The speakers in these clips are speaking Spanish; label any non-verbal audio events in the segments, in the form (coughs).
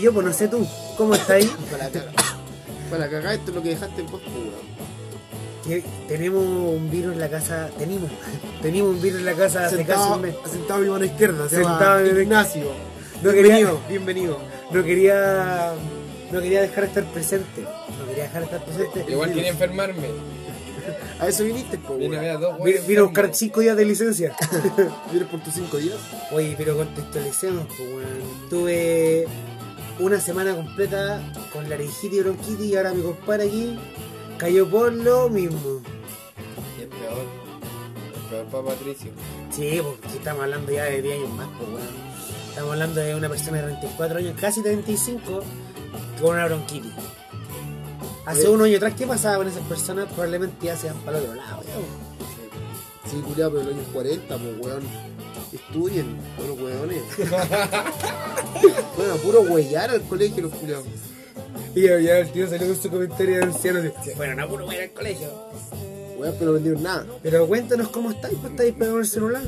Yo, pues no sé tú. ¿Cómo está ahí? Para la caga. Para la caga, esto es lo que dejaste en post, weón. Que tenemos un virus en la casa. Tenemos. (laughs) Tenemos un virus en la casa hace casi Sentado, un mes. sentado a mi mano izquierda, se Sentado en el- Ignacio. No bienvenido, bienvenido. No quería. No quería dejar de estar presente. No quería dejar de estar presente. Igual quería enfermarme. A eso viniste, po, Vine a dos buscar enfermos. 5 días de licencia. (laughs) Vienes por tus cinco días. Oye, pero contextualicemos, pues, weón. Tuve una semana completa con laringitis y bronquitis y ahora mi compadre aquí cayó por lo mismo. Y es peor. Es peor para Patricio. Sí, porque estamos hablando ya de 10 años más, pues, weón. Estamos hablando de una persona de 34 años, casi 35, con una bronquitis. Hace Oye. unos años atrás, ¿qué pasaba con esas personas? Probablemente ya se van para el otro lado, weón. Sí, culiado, pero en los años 40, pues, weón. Estudien, buenos weones. (laughs) bueno, puro huellar al colegio los culiados. Y ya, ya el tío salió con su comentario de anciano. así, Bueno, no puro ir al colegio. Weón, pero no vendieron nada. Pero cuéntanos cómo estáis, pues estáis en el celular.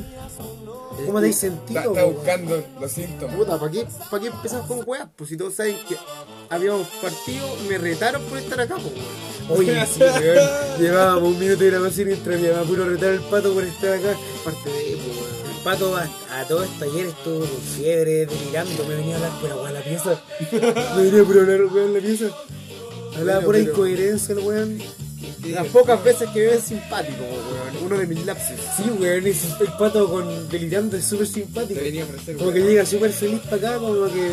¿Cómo te Está, sentido? está buscando los síntomas. Puta, ¿para qué, ¿para qué empezar con weas? Pues si todos saben que habíamos partido, me retaron por estar acá, pues, weón. Oye, (laughs) sí, weón. Llevábamos un minuto de grabación mientras mi mamá puro retar al pato por estar acá. Parte de, weón. El pato a, a todo esto ayer estuvo con fiebre, delirando, me venía a hablar pura weón en la pieza. (laughs) Me venía a pura hablar weón en la pieza. Hablaba Bueno, pura pero- incoherencia el weón. Las pocas veces que me ven simpático, weón. Uno de mis lapsus. Sí, weón, es el pato con delirando es súper simpático. A ofrecer Como que weón. llega súper feliz para acá, como que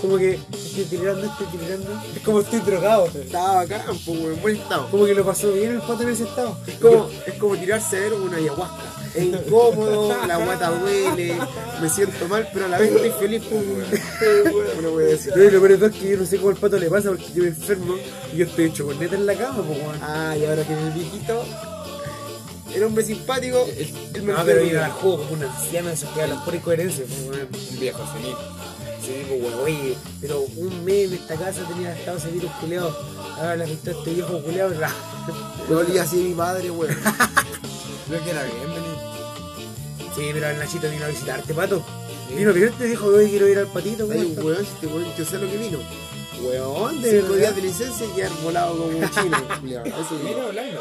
como que estoy delirando, estoy delirando. Es como estoy drogado. Estaba bacán, pues, weón. en Buen estado. Como que lo pasó bien el pato en ese estado. Es como, es como tirarse a ver una ayahuasca. Es incómodo, la guata duele, me siento mal, pero a la vez estoy feliz, pues, weón. (laughs) No voy a decir. Pero lo peor es que yo no sé cómo al pato le pasa porque yo me enfermo y yo estoy hecho con neta en la cama, pues weón. Ah, y ahora que el viejito, el hombre simpático, él me No, pero ir al juego como una anciana, eso queda la pura incoherencia, pues weón. Un viejo senil. Sí, pues weón, oye, pero un mes en esta casa tenía estado ese virus culeado. Ahora le afectó a este viejo culeado, ¿verdad? Me olía así mi madre, weón. (laughs) Creo que era bien. Sí, pero el Nachito vino a visitarte, pato. Vino, pero te dijo, hoy quiero ir al patito, Hay weón. un weón, este weón, yo sé lo que vino. Weón, de Cinco días de licencia y quedar volado como un chino, (laughs) Mira, hablando.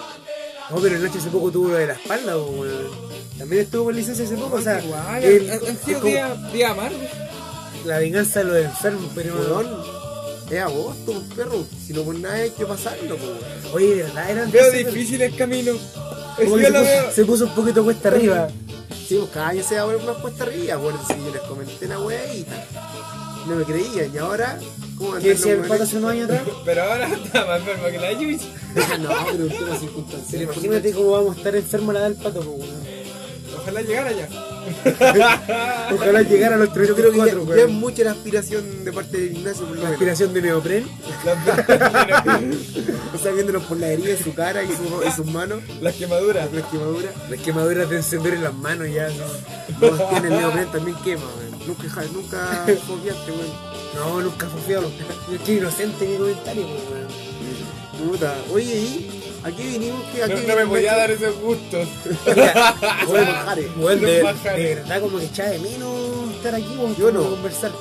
No, pero el Nacho hace poco tuvo lo de la espalda, weón. También estuvo con licencia hace poco, o sea, Igual, han- sido como días días amargos. la venganza de los enfermos, pero Weón, es agosto, perro. Si no por nada hay que pasarlo, weón. Oye, de verdad eran Veo difícil el camino. que se puso un poquito cuesta arriba. Sí, pues cada año se va a volver más puesta arriba, acuérdense que yo les comenté la weadita. No me creían, y ahora, ¿cómo ¿Qué decía el pato hace unos años atrás? (laughs) Pero ahora está más enfermo que la Yuis. (laughs) no, pero un tema circunstancial. imagínate cómo vamos a estar enfermos a la del pato, pues. Ojalá llegara ya. (laughs) Ojalá llegara a los Yo creo que 34, ya, ya es mucha la aspiración de parte del Ignacio, por lo La aspiración de neopren. (laughs) O sea, viéndonos por la herida de su cara y, su- y sus manos, Las quemaduras. las quemaduras. Las quemaduras de encender en las manos ya. ¿no? No, (laughs) tiene el neopren también quema, weón. Nunca, ja- nunca confiaste, weón. No, nunca feo. Yo estoy inocente en mi comentario, weón. Puta, oye, ¿y? Aquí vinimos que aquí No, no me podía a- dar esos gustos. (laughs) Bueno, de, de verdad como que echaba de menos estar aquí, weón, Yo no. conversar.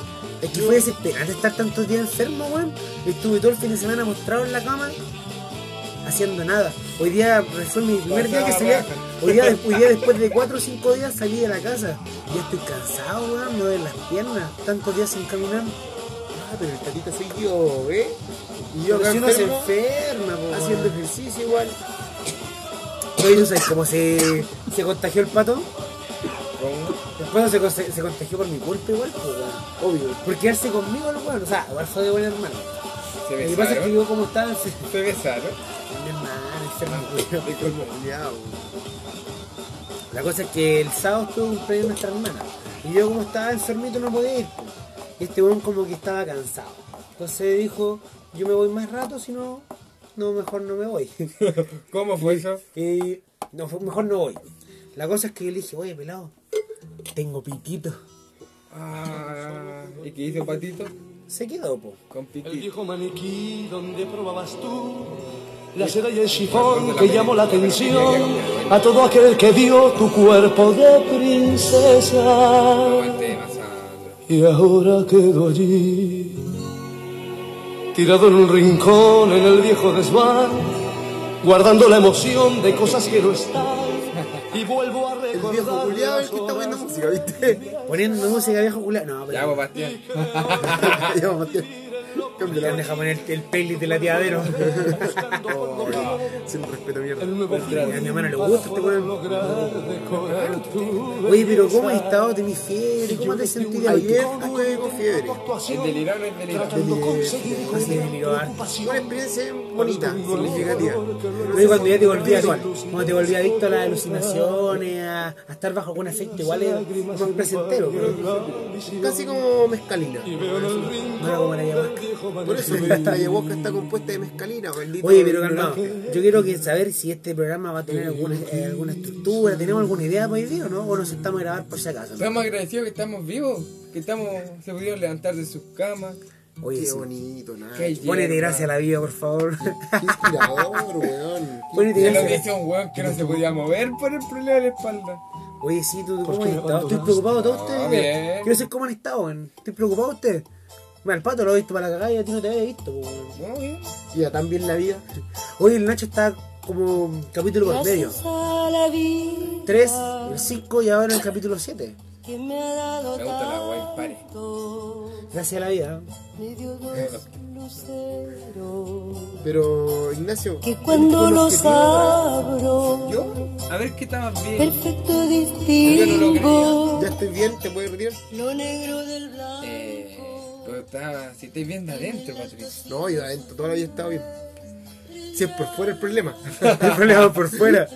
Es que fue desesperante estar tantos días enfermo, weón. Estuve todo el fin de semana postrado en la cama, haciendo nada. Hoy día fue mi primer día que salía. raja. Hoy día, hoy día después de 4 o 5 días salí de la casa. Ya estoy cansado, weón, me duelen las piernas. Tantos días sin caminar. Ah, pero el tatita soy yo, ¿eh? Y yo si uno se enferma, po, haciendo ejercicio igual. Oye, ¿tú sabes cómo se, se contagió el pato? Pato se, se contagió por mi culpa igual, pues. Obvio. Por quedarse conmigo, el weón. O sea, igual fue de buen hermano. Se Lo que pasa es que besaron. yo como estaba en Se besaron. mi hermano, weón. Disculpa, culiao. La cosa es que el sábado estuvo cumpleaños nuestra hermana. Y yo como estaba enfermito no podía ir. Y este weón como que estaba cansado. Entonces dijo, yo me voy más rato, si no, no, mejor no me voy. (laughs) ¿Cómo fue eso? y no, fue- mejor no voy. La cosa es que yo le dije, oye, pelado, tengo pitito. Ah, ¿y qué hizo Patito? Se quedó, po. Con El Pitito. viejo maniquí donde probabas tú La seda y el chifón que llamó la atención a todo aquel que vio tu cuerpo de princesa. Y ahora quedo allí, tirado en un rincón en el viejo desván, guardando la emoción de cosas que no están. Y vuelvo a El viejo recordar. culiado el que está poniendo música, ¿viste? Poniendo música viejo culiao. No, Ya, pero. pues, Bastián. (laughs) Ya, Matías. Cambia Ya la deja poner el playlist de la tiadero. Sin respeto, mierda. A mi hermano le gusta este weón. Oye, pero ¿cómo has estado? ¿Tenés fiebre? ¿Cómo te sentido Ayer tuve con fiebre. ¿Es delirado es delirado? Así harto. Una experiencia bonita, significativa. Luego cuando ya te volví adicto, cuando te volví adicto a las alucinaciones, a, estar bajo algún efecto, igual es más placentero, pero Casi como mezcalina. no era como la ayahuasca. Por eso esta ayahuasca está compuesta de mezcalina. Oye, pero calmado, yo quiero que saber si este programa va a tener alguna, eh, alguna estructura, ¿tenemos alguna idea para hoy día o no? ¿O nos sentamos a grabar por si acaso? Estamos agradecidos que estamos vivos, que estamos, se pudieron levantar de sus camas. Oye, Qué sí. bonito, nada. Ponete gracias a la vida, por favor. Qué inspirador, weón. Ponete lo gracias. dice un weón que no se podía mover por el problema de la espalda. Oye, sí, ¿tú cómo me estado? Estoy preocupado todos ustedes. bien. Quiero saber cómo han estado, weón. Estoy preocupado de ustedes. Bueno, el pato lo he visto para la cagada y a ti no te había visto, weón. No, bien. Ya también la vida. Oye, el Nacho está como capítulo por medio. 3, el 5 y ahora el capítulo 7. que me ha dado Me gusta la guay pare. Gracias a la vida. me dio dos luceros, Pero, Ignacio. que cuando objetivo- abro, Yo, a ver qué estabas bien. perfecto Yo no lo distingo Ya estoy bien, te puedes retirar. lo negro del blanco. Eh, pero está, si estáis bien de adentro, Patricio. No, yo adentro toda la vida he estado bien. Si es por fuera el problema. (laughs) El problema por fuera.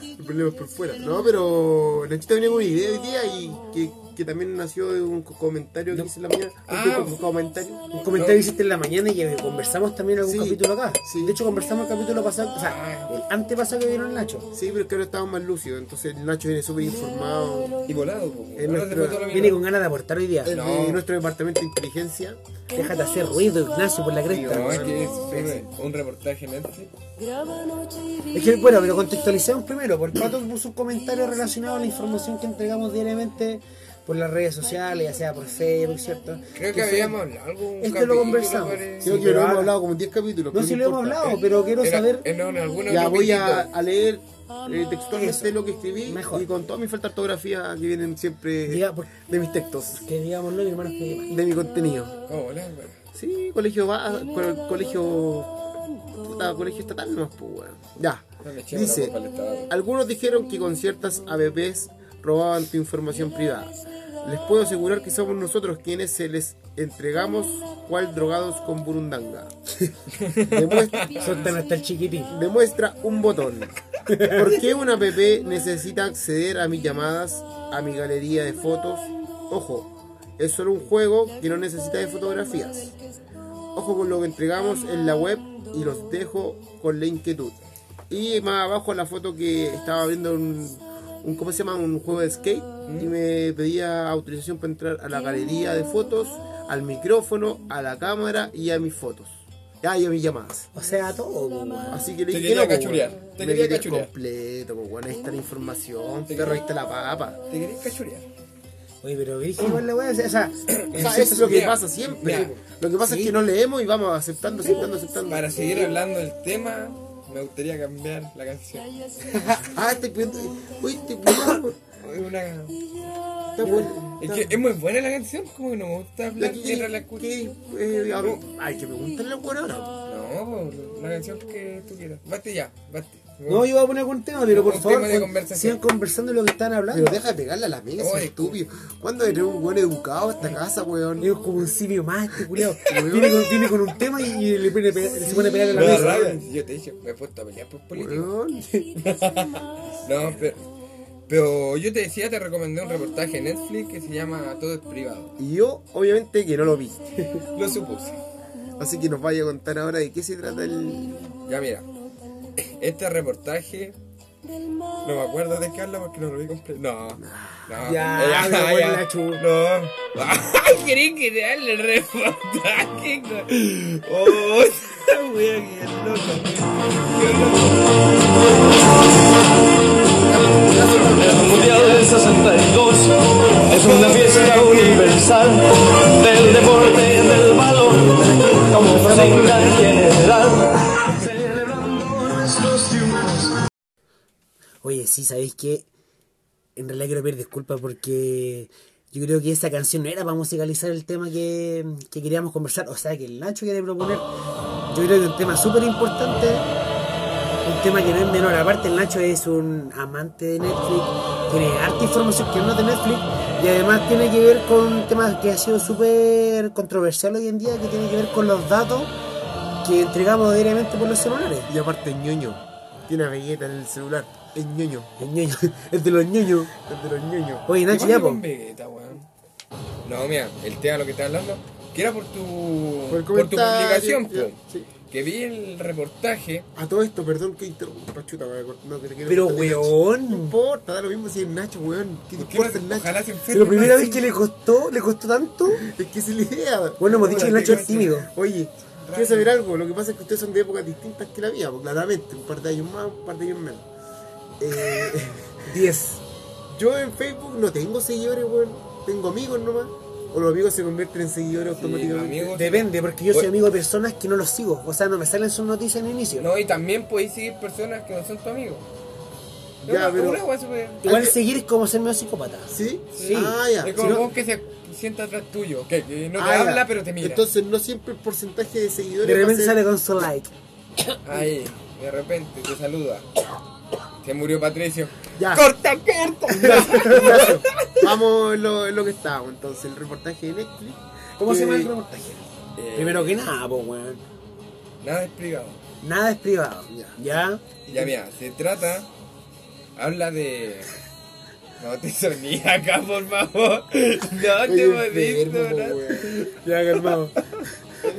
El problema es por fuera. No, pero Nachito venía con una idea hoy día y que, que también nació de un co- comentario que hice en la mañana. Ah. un comentario. Un comentario que hiciste en la mañana y que conversamos también en algún Sí, capítulo acá. sí. De hecho, conversamos el capítulo pasado, o sea, el antepasado que vieron el Nacho. Sí, pero es que ahora estamos más lúcidos. Entonces el Nacho viene súper informado. Y volado, nuestro- Viene con ganas de aportar hoy día. El No. de nuestro departamento de inteligencia. Déjate hacer ruido, Ignacio, por la cresta. No, es que es un, un reportaje Netflix. Es que, bueno, pero contextualicemos primero. Por Pato puso un comentario relacionado a la información que entregamos diariamente por las redes sociales, ya sea por Facebook, ¿cierto? Creo que habíamos hablado Este lo conversamos. Creo que lo hemos hablado como en 10 capítulos. No, pero si lo hemos hablado, pero quiero Era- saber. en, Ya voy a, a leer eh, textualmente lo que escribí Mejor. y con toda mi falta de ortografía que vienen siempre Diga, por- de mis textos, Que digámoslo, mi hermano, que de mi contenido. ¿Cómo weón? Sí, colegio va, co- colegio, puta, colegio estatal no pues. Ya, No le echemos la dice, algunos dijeron que con ciertas ABPs robaban tu información privada. Les puedo asegurar que somos nosotros quienes se les entregamos cual drogados con burundanga. (laughs) Demuestra, sueltan hasta el chiquitín. demuestra un botón. ¿Por qué una app necesita acceder a mis llamadas, a mi galería de fotos? Ojo, es solo un juego que no necesita de fotografías. Ojo con lo que entregamos en la web y los dejo con la inquietud. Y más abajo la foto que estaba viendo un, un ¿cómo se llama? un juego de skate y me pedía autorización para entrar a la galería de fotos, al micrófono, a la cámara y a mis fotos. Ah, y a mis llamadas. O sea, todo. Así que le Te dije quería no, cachurear, te Me quería quería cachurear. completo, pues, weón. Ahí está la información, Te perro, ahí quería- está la papa. ¿Te querés cachurear? Oye, pero dije igual la weá, o sea, (clears throat) O sea, eso es lo que mira, pasa siempre. mira. Lo que pasa Sí. es que no leemos y vamos aceptando, aceptando, aceptando. Para seguir hablando del tema, me gustaría cambiar la canción. (laughs) Ah, este pidiendo. Uy, cuidado. Es una- Está bueno. Es que es muy buena la canción, como que no me gusta hablar Aquí, mientras la escucho. ¿qué? Eh, hablo- Ay, que me gustan las buenas ahora. No, la canción que tú quieras. Bate ya, bate. No, yo voy a poner algún tema, pero por favor, sigan conversando lo que están hablando. Pero deja de pegarle a la mesa, Oye, estúpido. ¿Cuándo eres un buen educado a esta casa, weón? Es como un simio más, este culiao. (laughs) Viene con, viene con un tema y, le pone se pone a pegar a la mesa. Yo te dije, me he puesto a pelear por política. (laughs) No, pero, pero yo te decía, te recomendé un reportaje en Netflix que se llama Todo es privado. Y yo, obviamente, que no lo vi. (laughs) Lo supuse. Así que nos vaya a contar ahora de qué se trata el. Ya mira, este reportaje no me acuerdo de qué habla porque no lo vi completo. No, no. Ya, pero bueno, Nacho. No. Ay, quería que le el reportaje. Oh, (laughs) voy a quedar loco. El Mundial del 62 es una fiesta universal del deporte del sí, ¿sabéis qué? En realidad quiero pedir disculpas porque yo creo que esa canción no era para musicalizar el tema que, que queríamos conversar. O sea, que el Nacho quiere proponer. Yo creo que es un tema súper importante. Un tema que no es menor. Aparte, el Nacho es un amante de Netflix. Tiene harta información que no de Netflix. Y además tiene que ver con un tema que ha sido súper controversial hoy en día, que tiene que ver con los datos que entregamos diariamente por los celulares. Y aparte, ñoño. Tiene a Vegeta en el celular. Es ñoño. El ñoño, (laughs) el de los ñoños. Es de los ñoños. Oye, ¿Qué Nacho, ya, po. No, mira, el tema de lo que estás hablando, que era por tu, Por tu publicación, po. sí. Que vi el reportaje. A todo esto, perdón que interrumpa, chuta, weón. No, que te quiero Pero, weón. No importa, da lo mismo si es Nacho, weón. ¿Qué te ¿por qué importa el Nacho? Ojalá se enferme. Pero primera vez que le costó, le costó tanto. Es que es la idea. Bueno, hemos dicho que Nacho es tímido. Oye, quiero saber algo. Lo que pasa es que ustedes son de épocas distintas que la mía, claramente. Un par de años más, un par de años menos. Eh, (laughs) 10. yo en Facebook no tengo seguidores, weón. Tengo amigos nomás. O los amigos se convierten en seguidores Sí, automáticamente. amigos. Depende, porque yo soy Oye. amigo de personas que no los sigo. O sea, no me salen sus noticias en inicio. No, y también podéis seguir personas que no son tu amigo. Ya, una- pero- una Igual seguir es como ser medio psicópata. ¿Sí? Sí. Ah, ya. Es Si no- vos que se sienta atrás tuyo, que, que no te ah, ya. habla, pero te mira. Entonces, no siempre el porcentaje de seguidores. De va a repente ser- sale con su like. Ahí, de repente te saluda. Se murió Patricio. Ya. ¡Corta, corta! Ignacio, Vamos en lo, en lo que estábamos. Entonces, el reportaje de Netflix. ¿Cómo se llama el reportaje? Eh, Primero que nada, pues, weón. Nada es privado. Nada es privado. Ya. ¿Ya? Ya mira, se trata. Habla de. No te soní acá, por favor. No te Oye, modís, enfermo, po, ¿no? weón. Ya, calmado.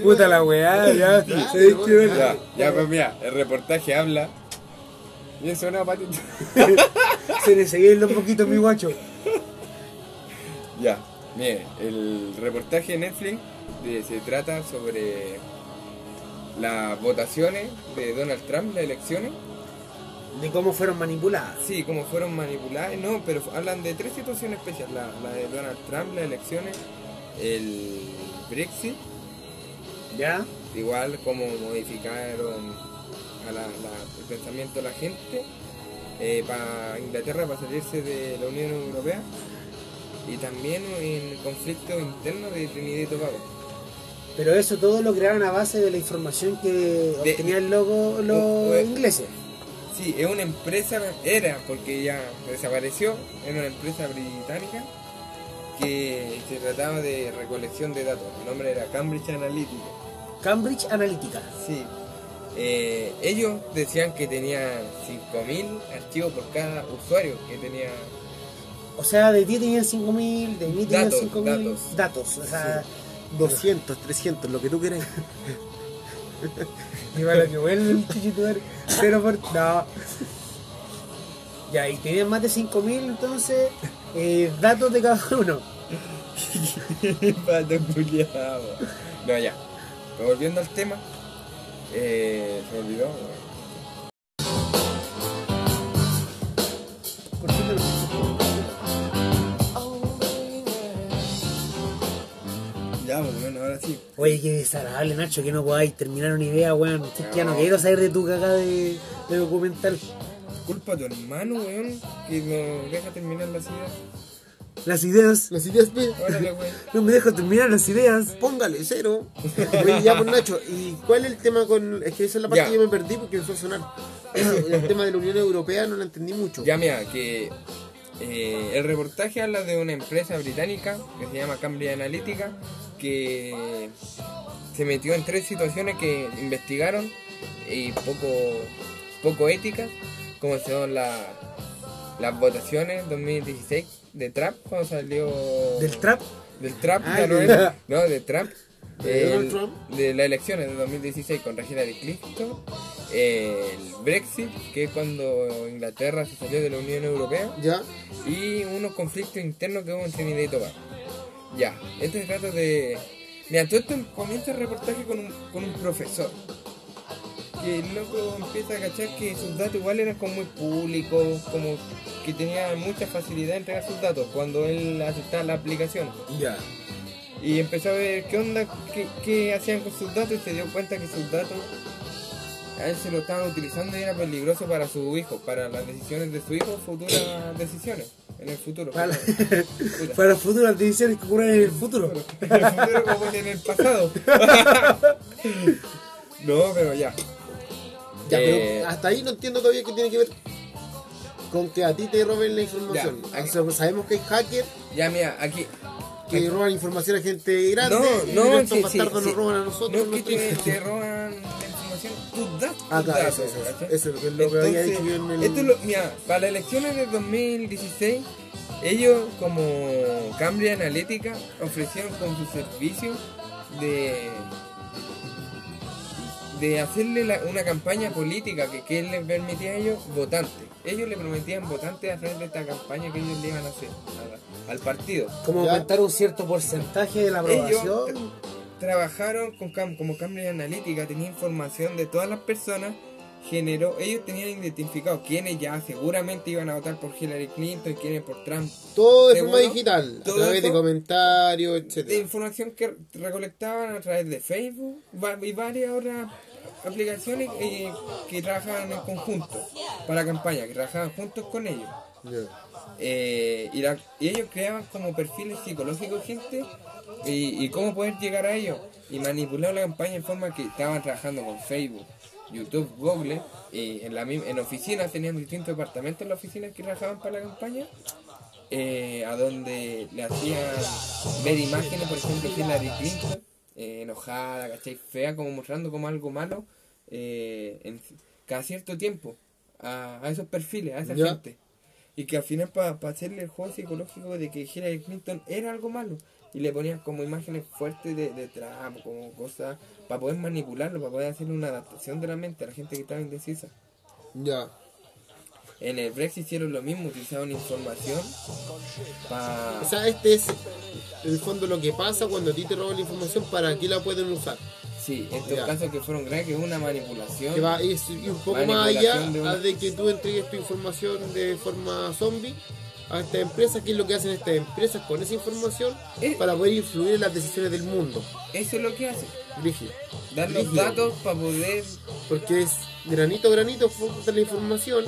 Puta la weá, ya. Ya, Ya, ya, pues mira, el reportaje habla. Bien suena patito. (laughs) Se le seguía un poquito mi guacho. Ya, mire, el reportaje de Netflix de- se trata sobre las votaciones de Donald Trump, las elecciones. De cómo fueron manipuladas. Sí, cómo fueron manipuladas, no, pero hablan de tres situaciones especiales. La, la de Donald Trump, las elecciones, el Brexit, ¿Ya? igual cómo modificaron a la- la- el pensamiento de la gente para Inglaterra para salirse de la Unión Europea y también el conflicto interno de Trinidad y Tobago. Pero eso todo lo crearon a base de la información que obtenían luego los o- ingleses. Sí, es una empresa, era porque ya desapareció, era una empresa británica que se trataba de recolección de datos. El nombre era Cambridge Analytica. Cambridge Analytica. Sí. Eh, ellos decían que tenían 5.000 archivos por cada usuario que tenía. O sea, de ti tenían 5.000, de mí tenían Datos, 5.000 datos. datos. O sea, 200, 300, lo que tú quieras. (laughs) igual lo que vuelve el chichituar. Pero por. No. Ya, y tenían más de 5.000 entonces eh, datos de cada uno. (laughs) Pato. No, ya. Pero volviendo al tema, eh, se me olvidó. weón. ¿Por qué te lo- Ya, pues bueno, ahora sí. Oye, qué desagradable, Nacho, que no podáis terminar una idea, weón. Es que ya no No. quiero saber de tu cagada de, de documental. Culpa a tu hermano, weón, que no deja terminar las ideas. Las ideas. Las ideas. Órale. No me dejo terminar las ideas. Póngale cero. Oye, ya, pues Nacho, ¿y cuál es el tema con.? Es que esa es la parte Ya. que yo me perdí porque empezó a sonar. El, (coughs) el tema de la Unión Europea no lo entendí mucho. Ya, mira, que eh, el reportaje habla de una empresa británica que se llama Cambridge Analytica que se metió en tres situaciones que investigaron y poco, poco éticas, como son la- las votaciones 2016 de Trump, cuando salió Del trap. del Trump, Ah, ya no de- no, de Trump. ¿De El- Trump? de las elecciones de 2016 con Hillary Clinton, el Brexit, que es cuando Inglaterra se salió de la Unión Europea, Ya. y unos conflictos internos que hubo en Trinidad y Tobago. Ya, este se trata de... Mira, todo esto comienza el reportaje con un, con un profesor. Que el loco empieza a cachar que sus datos igual eran como muy públicos, como que tenía mucha facilidad en entregar sus datos cuando él aceptaba la aplicación. Ya. Y empezó a ver qué onda, qué, qué hacían con sus datos y se dio cuenta que sus datos a él se lo estaban utilizando y era peligroso para su hijo, para las decisiones de su hijo, futuras decisiones en el futuro. Para, (laughs) futuras decisiones que ocurren en el futuro. En el futuro como en el pasado. (laughs) (laughs) no, pero ya. Ya, Eh, pero hasta ahí no entiendo todavía qué tiene que ver con que a ti te roben la información. Ya, aquí- O sea, sabemos que hay hackers Ya, mira, aquí. que roban información a gente grande No, y no, estos sí, bastardos sí, nos roban a No nosotros. es que te, te roban la información, tus datos. Ah, claro, eso, eso, ¿cachai? eso es lo que- había dicho en el- Esto es lo, mira, para las elecciones de 2016, ellos como Cambridge Analytica ofrecieron con su servicio de de hacerle la- una campaña política que, que les permitía a ellos votantes. Ellos le prometían votantes a través de esta campaña que ellos le iban a hacer a- al partido. Como Ya. aumentar un cierto porcentaje de la Ellos aprobación. trabajaron con Cam- como Cambridge Analytica, tenía información de todas las personas, generó, ellos tenían identificado quiénes ya seguramente iban a votar por Hillary Clinton y quiénes por Trump. Todo de forma digital, a través de comentarios, De etcétera. información que recolectaban a través de Facebook y varias otras aplicaciones eh, que trabajaban en conjunto para la campaña, que trabajaban juntos con ellos. Eh, y, la- y ellos creaban como perfiles psicológicos gente y, y cómo poder llegar a ellos y manipular la campaña en forma que estaban trabajando con Facebook, YouTube, Google y en la en oficinas tenían distintos departamentos en la oficina que trabajaban para la campaña eh, a donde le hacían ver imágenes por ejemplo de Hillary Clinton eh, enojada, ¿cachai? fea como mostrando como algo malo eh, en, cada cierto tiempo a, a esos perfiles, a esa Ya. gente y que al final para hacerle el juego psicológico de que Hillary Clinton era algo malo y le ponían como imágenes fuertes de, de Trump, como cosas para poder manipularlo, para poder hacerle una adaptación de la mente a la gente que estaba indecisa. Ya. En el Brexit hicieron lo mismo, utilizaban información para... O sea, este es en el fondo lo que pasa cuando a ti te roban la información, ¿para qué la pueden usar? Sí, estos Ya. casos que fueron graves, que es una manipulación. Que va ir un poco más allá de una- de que tú entregues tu información de forma zombie a estas empresas, que es lo que hacen estas empresas con esa información Eh. para poder influir en las decisiones del mundo. Eso es lo que hace, Brígido. dar los datos para poder... Porque es granito a granito, juntan la información,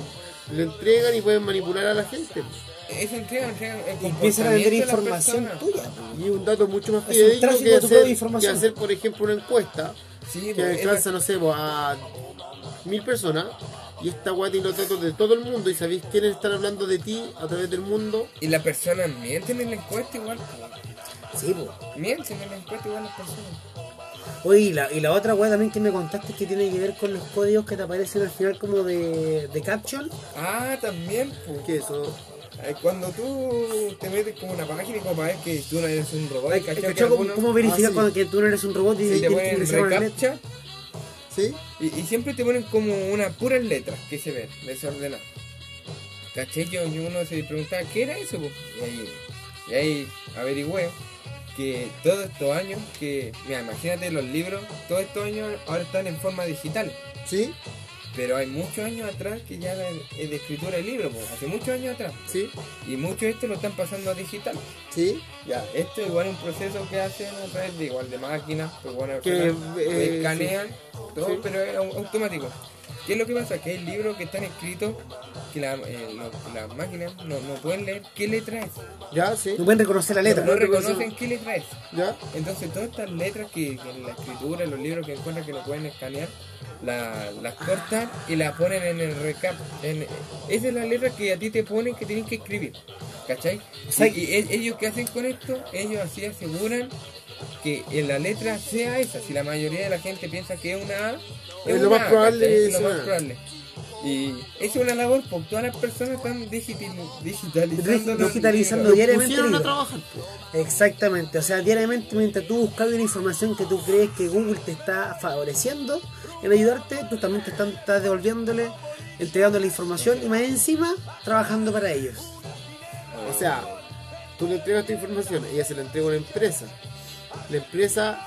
le entregan y pueden manipular a la gente. Esa entrega, entrega el Empiezan a vender información tuya. Y un dato mucho más fidedigno que hacer, que hacer, por ejemplo, una encuesta Sí, que pues, alcanza, no sé, pues, a mil personas y esta weá tiene los datos de todo el mundo y sabéis quiénes están hablando de ti a través del mundo. Y las personas mienten en la encuesta igual. pues. Sí, po. Mienten en la encuesta igual las personas. Oye, y la, y la otra weá también que me contaste que tiene que ver con los códigos que te aparecen al final como de, de caption. Ah, también, pues. Que eso, Eh, Cuando tú te metes como una página y como para ver que tú no eres un robot, Ay. ¿Cómo, verificar Ah, sí. cuando que tú no eres un robot y, si te ponen recaptcha ¿sí? y, y siempre te ponen como unas puras letras que se ven desordenadas. ¿Cachai? Yo, uno se preguntaba, ¿qué era eso? po? Y ahí, y ahí averigüé que todos estos años, que, mira, imagínate los libros, todos estos años ahora están en forma digital. ¿Sí? Pero hay muchos años atrás que ya era de escritura de libro, po, hace muchos años atrás. ¿Sí? Y muchos de estos lo están pasando a digital. ¿Sí? Ya, esto igual es un proceso que hacen a través de igual de máquinas, pues bueno, Que, eh, escanean todo, Sí. pero es au- automático. ¿Qué es lo que pasa? Que hay libros que están escritos que la- eh, lo- las máquinas no, no pueden leer qué letra es. ¿Ya? ¿Sí? No pueden reconocer la letra. No reconocen qué letra es. ¿Ya? Entonces todas estas letras que, que en la escritura, en los libros que encuentran que no pueden escanear, la- las cortan y las ponen en el recap. En, esa es la letra que a ti te ponen que tienes que escribir. ¿Cachai? sea, y, y e- ellos que hacen con esto, ellos así aseguran que en la letra sea esa. Si la mayoría de la gente piensa que es una A, Es lo más A, probable es lo una más probable. Y esa es una labor porque todas las personas están digital, digitalizando, Digitalizando diariamente a trabajar. pues. Exactamente, o sea, diariamente mientras tú buscas una información que tú crees que Google te está favoreciendo en ayudarte, tú también te están, estás devolviéndole, entregando la información y más encima trabajando para ellos. O sea, tú le entregas tu información, ella se la entrega a una empresa. La empresa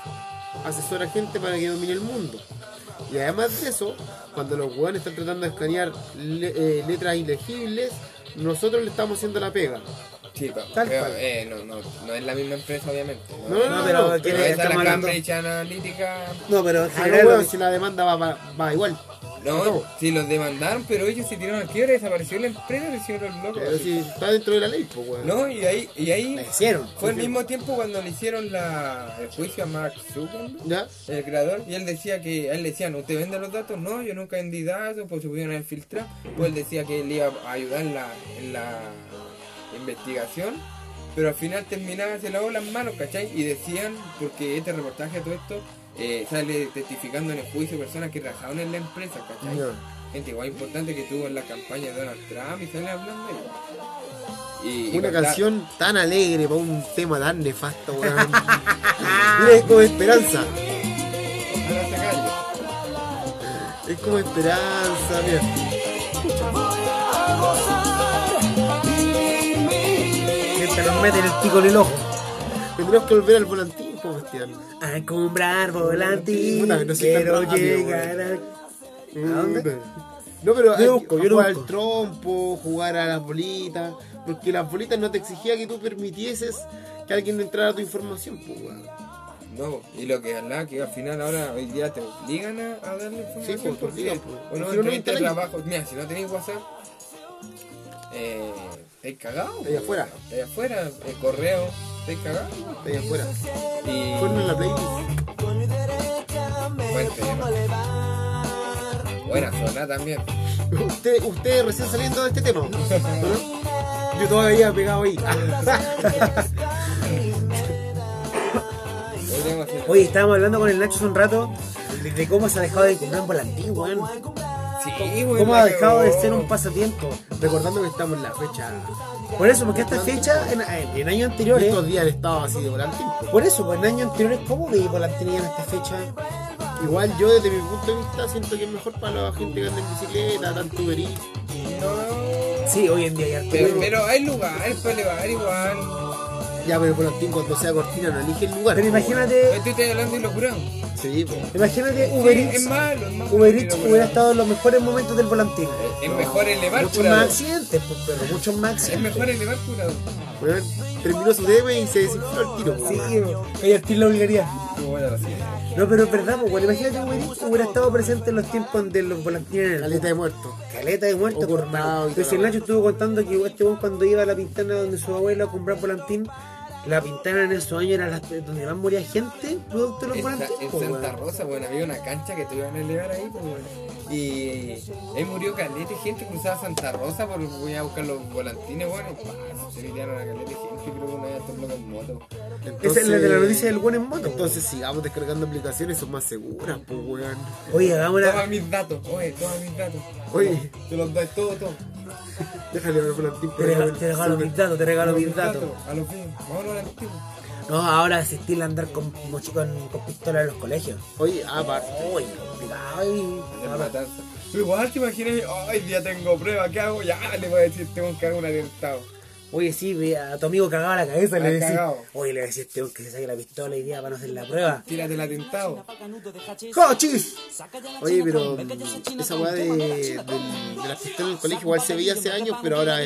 asesora gente para que domine el mundo. Y además de eso, cuando los weones están tratando de escanear eh, letras ilegibles, nosotros le estamos haciendo la pega. Sí, pa- Tal pero, cual. eh, no, no, no es la misma empresa, obviamente. No, no, No, no, pero Pero estamos la. Cambridge Analytica. No, pero en Ah, general. que- si la demanda va, va, va igual. No, No. si los demandaron, pero ellos se tiraron al quiebra, desapareció la empresa, le hicieron los locos. Pero si está dentro de la ley, pues weón. No, y ahí, y ahí La hicieron. fue al mismo tiempo cuando le hicieron la, el juicio a Mark Zuckerberg, ¿Ya? el creador, y él decía que, a él decían, ¿usted vende los datos? No, yo nunca vendí datos, pues se pudieron filtrado. Pues él decía que él iba a ayudar en la, en la investigación, pero al final terminaba, se lavó las manos, ¿cachai? Y decían, porque este reportaje, todo esto, eh, sale testificando en el juicio personas que trabajaban en la empresa, ¿cachai? Gente igual importante que tuvo en la campaña de Donald Trump y sale hablando. Y, y Una canción tan alegre para un tema tan nefasto, weón. (laughs) Mira, es como esperanza. Es como esperanza, mira. Te nos meten el pico en el ojo. Tendremos que volver al volantín, pues, Bastián. A comprar volantín. Puta, no soy tan Quiero rápido, llegar a. ¿A dónde? No, pero Yo busco, que yo jugar al trompo, jugar a las bolitas, porque las bolitas no te exigía que tú permitieses que alguien entrara a tu información, pues, weón. No, y lo que hablaba que al final ahora hoy día te obligan a, a darle información pues, te porque obligan, pues. bueno, Si no, no trabajo, mira, si no tenéis WhatsApp, eh, estáis cagados. Estáis afuera. Estáis afuera, el correo, estáis cagados. Está ahí afuera. Y Ponlo en la playlist. buen. Buena zona también. Usted, usted recién saliendo de este tema. ¿no? Yo todavía pegado ahí. Oye, estábamos hablando con el Nacho hace un rato de, cómo se ha dejado de comprar volantín, weón. Sí, Cómo ha dejado de ser un pasatiempo. Recordando que estamos en la fecha. Por eso, porque esta fecha, en, en años anteriores, Estos días estado así de volantín. pues. por eso, pues en años anteriores, ¿cómo veis volantín en esta fecha? Igual yo desde mi punto de vista siento que es mejor para la gente que anda en bicicleta, Eats. No, Sí, hoy en día hay harto. pero, pero hay lugares para elevar igual. Ya, pero el volantín cuando sea cortina no elige el lugar. Pero imagínate, Estoy te hablando y lo curado. weón. Sí, pues. imagínate Uber Sí, Eats. es malo, es malo. Uber Eats hubiera estado en los mejores momentos del volantín. Es mejor elevar Muchos curado. más accidentes, pues, pero muchos más Es accidentes. mejor elevar curado. Terminó su DM y se desinfló el tiro. pues. Sí, oye, el la obligaría. No, pero es verdad, pues, bueno, imagínate Uber Eats hubiera estado presente en los tiempos de los volantines en el Caleta de muerto. Caleta de muertos, cortado Entonces el Nacho estuvo contando que este cuando iba a la pintana donde su abuelo a comprar volantín, la pintana en esos años era la, donde más moría gente, producto de los En, volantines. en pues, Santa weón. Rosa, bueno, había una cancha que te iban a elevar ahí, pues. Y ahí murió caleta de gente cruzaba Santa Rosa por voy a buscar los volantines, bueno, y pa, se miraron a caleta de gente, creo que una vez tomó con moto. Esa es la de la noticia del buen en moto. Entonces sigamos descargando aplicaciones, son más seguras, pues weón. Oye, hagamos Toma mis datos, oye, toma mis datos. Oye, Te los doy todo, todo. Déjale el volantín. Te te regalo mis datos, te regalo mis datos. A los vámonos al antiguo. No, ahora asistir a andar con, con, con pistola en los colegios. Oye, aparte. Uy, complicado. y- Hacer matanza. Pero igual te imaginas, hoy día tengo prueba, ¿qué hago? Ya le voy a decir, tengo que hacer un atentado. Oye, sí, ve a tu amigo cagaba la cabeza, le decís. cagado. Oye, le decís a este que se saque la pistola y día para no hacer la prueba. Tírate el atentado. ¡Cochis! Oye, pero esa weá de, del- de las pistolas en el colegio igual se veía hace años, pero ahora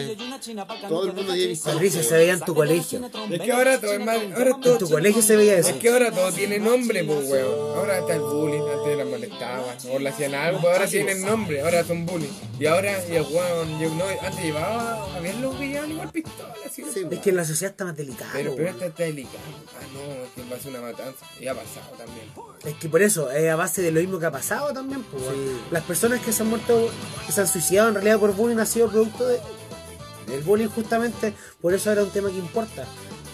todo el mundo tiene pistolas. Patricio se veía en tu colegio. Es que ahora todo es más, ahora En tu colegio se veía eso. Es que ahora todo tiene nombre, pues, weón. Ahora está el bullying, antes la molestaban, o le hacían algo, pues ahora tienen nombre, ahora son bullying. Y ahora, y el weón, yo no, antes llevaba, a ver los que llevaban igual pistolas, así. Sí, Es que la sociedad está más delicada. Pero, pero esta está delicada. Ah, no, que va a ser una matanza. Y ha pasado también. Es que por eso, es a base de lo mismo que ha pasado también. pues. Las personas que se han muerto, que se han suicidado en realidad por bullying ha sido producto de, del bullying justamente. Por eso era un tema que importa.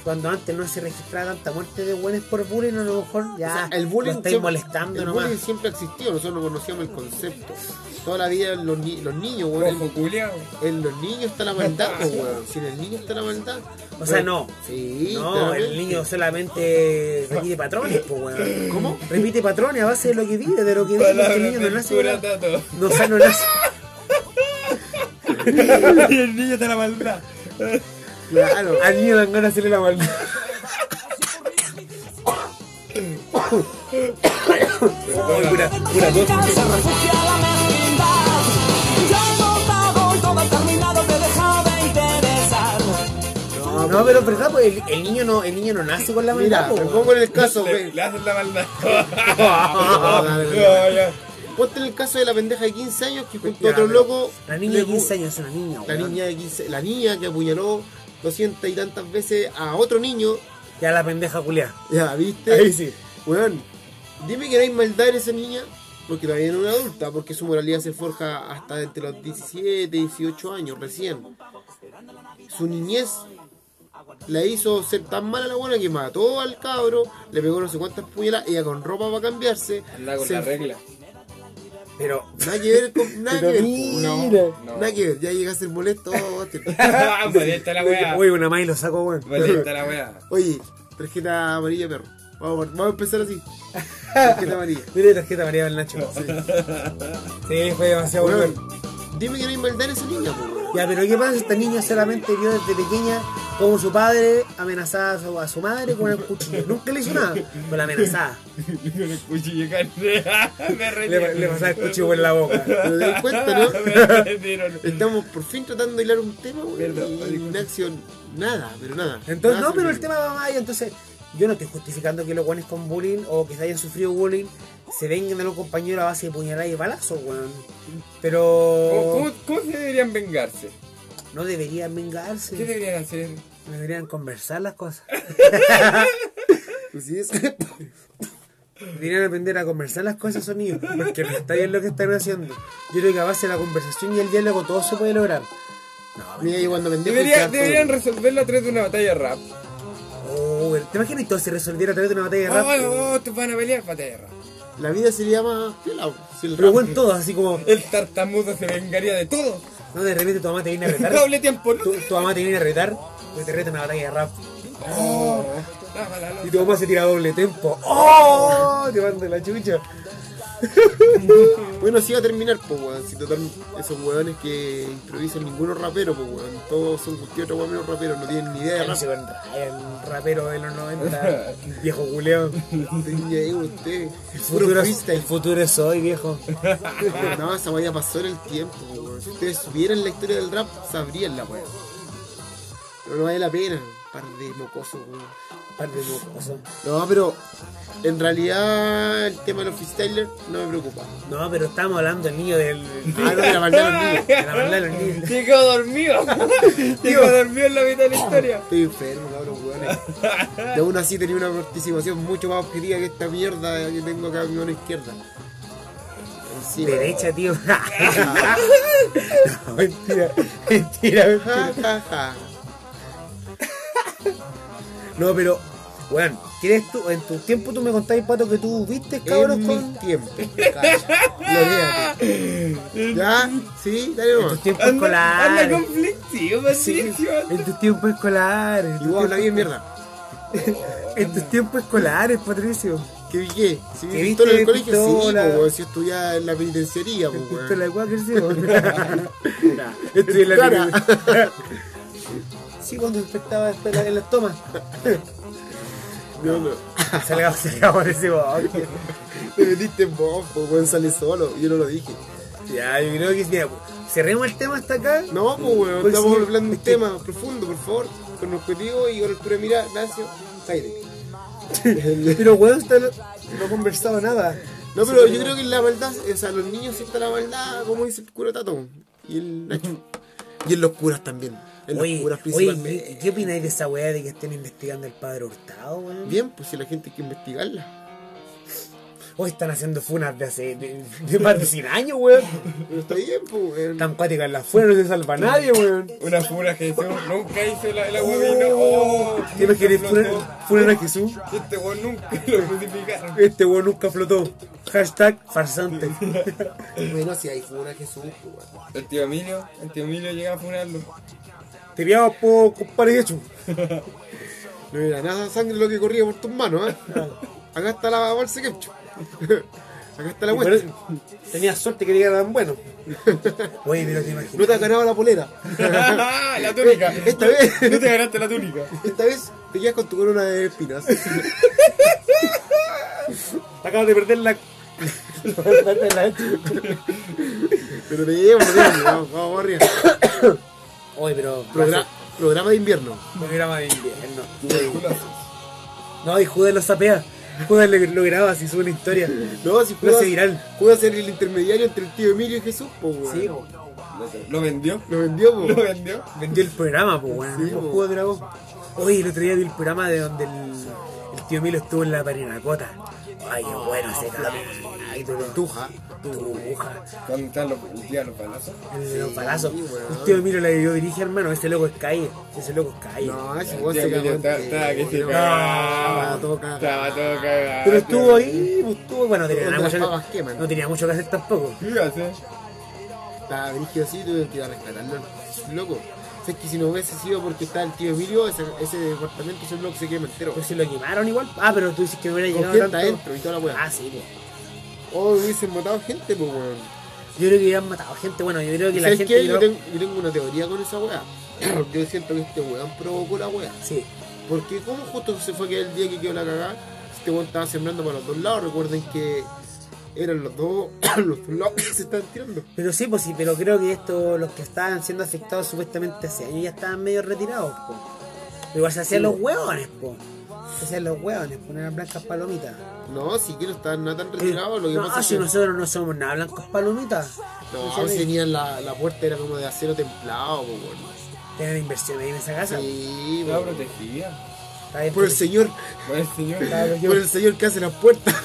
Cuando antes no se registraba tanta muerte de buenos por bullying, a lo mejor ya O sea, el bullying, lo estáis siempre, molestando el nomás. bullying siempre existió, nosotros no conocíamos el concepto. Toda la vida los, ni- los niños, weón, en, en los niños está la maldad, (laughs) weón. Si en el niño está la maldad. O sea, no. Sí, No, claramente. el niño solamente repite patrones, pues, weón. ¿Cómo? Repite patrones a base de lo que vive, de lo que vive, porque el niño no nace. No, o sea, no nace. (laughs) y el niño está la maldad. Claro. Al niño dan ganas de hacerle la maldad. Ay, pura, pura. No, pero es verdad, pues el, el niño no, el niño no nace con la Mira, maldad, me po, pongo en el caso, Le, güey. le hacen la maldad. (laughs) No. Ponte en el caso de la pendeja de 15 años que junto a otro loco. La niña de pu- 15 años es una niña, La niña de 15, la niña que apuñaló 200 y tantas veces a otro niño. Ya la pendeja culiá. Ya, ¿viste? Ahí sí. Weón, dime que no hay maldad en esa niña, porque todavía no es una adulta, porque su moralidad se forja hasta entre los 17, 18 años recién. Su niñez la hizo ser tan mala la buena que mató al cabro, le pegó no sé cuántas puñaladas, ella con ropa para cambiarse. Anda con se- la regla. Pero, Nada que ver con nada que ver. mira. No. Nada que ver, ya llega a ser molesto. Molesta (laughs) la weá. Uy, una más y lo saco, weón. Molesta la weá. Oye, tarjeta amarilla, perro. Vamos, vamos a empezar así. (laughs) Tarjeta amarilla. Mire tarjeta María del Nacho. Sí, fue demasiado bueno. Dime que no en esa niña, po. Ya, pero ¿qué pasa? Esta niña solamente vio desde pequeña como su padre amenazaba a su, a su madre con el cuchillo. Nunca le hizo nada, pero la amenazaba. El cuchillo. Me. Le, le pasaba el cuchillo por la boca. Te das cuenta, ¿no? (laughs) Estamos por fin tratando de hilar un tema, y marico. Ignacio, nada, pero nada. Entonces, Nada no, pero el tema va más. Entonces, yo no estoy justificando que los guanes con bullying o que se hayan sufrido bullying se vengan a los compañeros a base de puñaladas y balazos, weón. ¿Cómo, Pero cómo, cómo se deberían vengarse? no deberían vengarse. ¿Qué deberían hacer? Deberían conversar las cosas. (laughs) Pues sí, es- Deberían aprender a conversar las cosas esos niños. Porque no está bien lo que están haciendo. Yo creo que a base de la conversación y el diálogo todo se puede lograr. Mira, yo cuando Debería- deberían resolverlo a través de una batalla rap. Oh, ¿Te imaginas todo se resolviera a través de una batalla de rap? Oh, oh, te van a pelear batalla de rap. La vida sería más pelado. Si el Pero rap- bueno, todos así como. El tartamudo se vengaría de todo. No, de repente tu mamá te viene a retar. (laughs) Doble tiempo, ¿no? Tu, tu mamá te viene a retar. Y te reta una batalla de rap. Oh, la Y tu mamá se tira doble tempo. ¡Oh! Te manda la chucha. (laughs) Bueno, así va a terminar, pues, weón. Si total, esos weones que improvisan ninguno rapero, pues, weón. Todos son cualquier otro weón menos raperos, no tienen ni idea de rap. Ryan, rapero de los 90, (laughs) viejo culeado. Tenía ahí usted. El futuro, el futuro es hoy, viejo. (laughs) No, esa weá pasó en el tiempo, pues, weón. Si ustedes supieran la historia del rap, sabrían la weá. Pero no vale la pena, par de mocosos, weón. Par de mocosos. No, pero en realidad el tema de los freestylers no me preocupa. No, pero estamos hablando del niño del. Ah, no, de la maldad de los niños. De la maldad de los niños. Chico dormido. (laughs) Chico dormido en la mitad de la historia. Estoy enfermo, cabrón, weones. Y aún así tenía una participación mucho más objetiva que esta mierda que tengo acá a mi mano izquierda. Sí, Derecha, tío. (laughs) no, mentira. Mentira, mentira. (laughs) No, pero, weón, ¿quieres tú? En tu tiempo tú me contabas, pato, que tú viste cabros En con. mi tiempo. Gloríate. (laughs) ¿Ya? ¿Sí? Dale En tus tiempos Anda, anda escolares. conflictivo, Sí, Patricio. en tus tiempos escolares. en Y vos habla bien mierda. (laughs) En tus tiempos escolares, Patricio. ¿Qué vi qué? Si ¿Que vi pistola en el colegio, sí, po, weón. Si estudiaba en la penitenciaría, po, En weón. pistola de Walker, sí. (laughs) Estoy en la Cara. Sí, cuando en la- en las tomas. No, no. (laughs) Salgamos, salgamos de ese bosque. (laughs) Te metiste en vos, weón, sale solo. Yo no lo dije. Ya, yo creo que mira, cerremos el tema hasta acá. No, pues, weón. Pues Estamos sí, hablando de un que- tema profundo, por favor. Con objetivo y con altura de mira. Aire. (laughs) Pero weón, está- no he conversado nada. No, pero yo creo que la maldad, o sea, los niños sí está la maldad, como dice el cura Tato. Y el Nacho. Y en los curas también. En Oye, los curas oye, principalmente. ¿qué, qué opináis de esa weá de que estén investigando el padre Hurtado, weón? Bien, pues si la gente hay que investigarla. Hoy están haciendo funas de hace de, de más de 100 años, weón. Pero está bien, pues, weón. Tan cuáticas las fueras, no se salva nadie, weón. Una fura Jesús. Nunca hizo la, la huevina. Oh, ¿Qué me querés funar a Jesús? Este weón nunca lo crucificaron. Este weón nunca flotó. Hashtag farsante. Bueno, si hay funa Jesús, pues, weón. El tío Emilio, el tío Emilio llega a funarlo. Te pillamos por compadre hecho. No era nada sangre lo que corría por tus manos, ¿eh? Acá está la bolsa que Acá está la vuelta. Tenías suerte que llegaran bueno. Oye, pero te imaginas. No te has ganado la polera. (laughs) la túnica. Esta vez, No te ganaste la túnica. esta vez te quedas con tu corona de espinas. Acabas de perder la. (laughs) Pero te te llevo, vamos, vamos arriba. Oye, pero. Progra- programa de invierno. Programa de invierno. No, y Judas lo sapea. Judas lo, lo graba si sube una historia. No, si puedo hace viral. puedo ser el intermediario entre el tío Emilio y Jesús, pues, weón. Sí, po. ¿Lo vendió? Lo vendió, ¿Lo vendió? vendió el programa, pues, weón. Sí. Judas Dragón. Oye, el otro día vi el programa de donde el, el tío Milo estuvo en la parinacota. Ay, qué bueno ese cabrón. Ay, tú Tuja. Tuja. ¿Dónde están los, el día de los balazos? El de los palazos. Sí. El tío Milo la yo dirige, hermano. Ese loco es calle. Ese loco es calle. No, ese weón se cagó estaba que se cagaba. Todo cagado. Pero estuvo ahí, estuvo, bueno, tenía nada mucho no tenía mucho que hacer tampoco. Fíjate. Estaba brígido así, tuve que ir a rescatarlo. Loco. O sea, es que si no hubiese sido porque está el tío Emilio, ese, ese departamento, ese blog se quema entero. Pero si lo quemaron igual. Ah, pero tú dices que hubiera llegado tanto. adentro y toda la weá. Ah, sí, pues. Oh, hubiesen matado gente, pues weón. Yo creo que hubieran matado gente. Bueno, yo creo que la ¿Sabes gente. qué? Yo tengo, yo tengo una teoría con esa weá. (clears throat) Yo siento que este weón provocó la weá. Sí. Porque como justo se fue aquel día que quedó la cagada, este weón estaba sembrando para los dos lados. Recuerden que eran los dos, (clears throat) los dos lados que se estaban tirando. Pero sí, pues sí, pero creo que esto, los que estaban siendo afectados supuestamente hace años ya estaban medio retirados. Pero igual se hacían los hueones, po. Se hacían los hueones, poner blancas palomitas. No, si que no estaban nada tan retirados, lo que no, pasa es si que... nosotros no somos nada blancos palomitas. No, si tenían la, la puerta era como de acero templado, pues weón. Tienen inversión ahí en esa casa. Sí, Estaba weón. protegida. Por el señor, Por el señor. claro, yo- (laughs) por el señor que hace las puertas.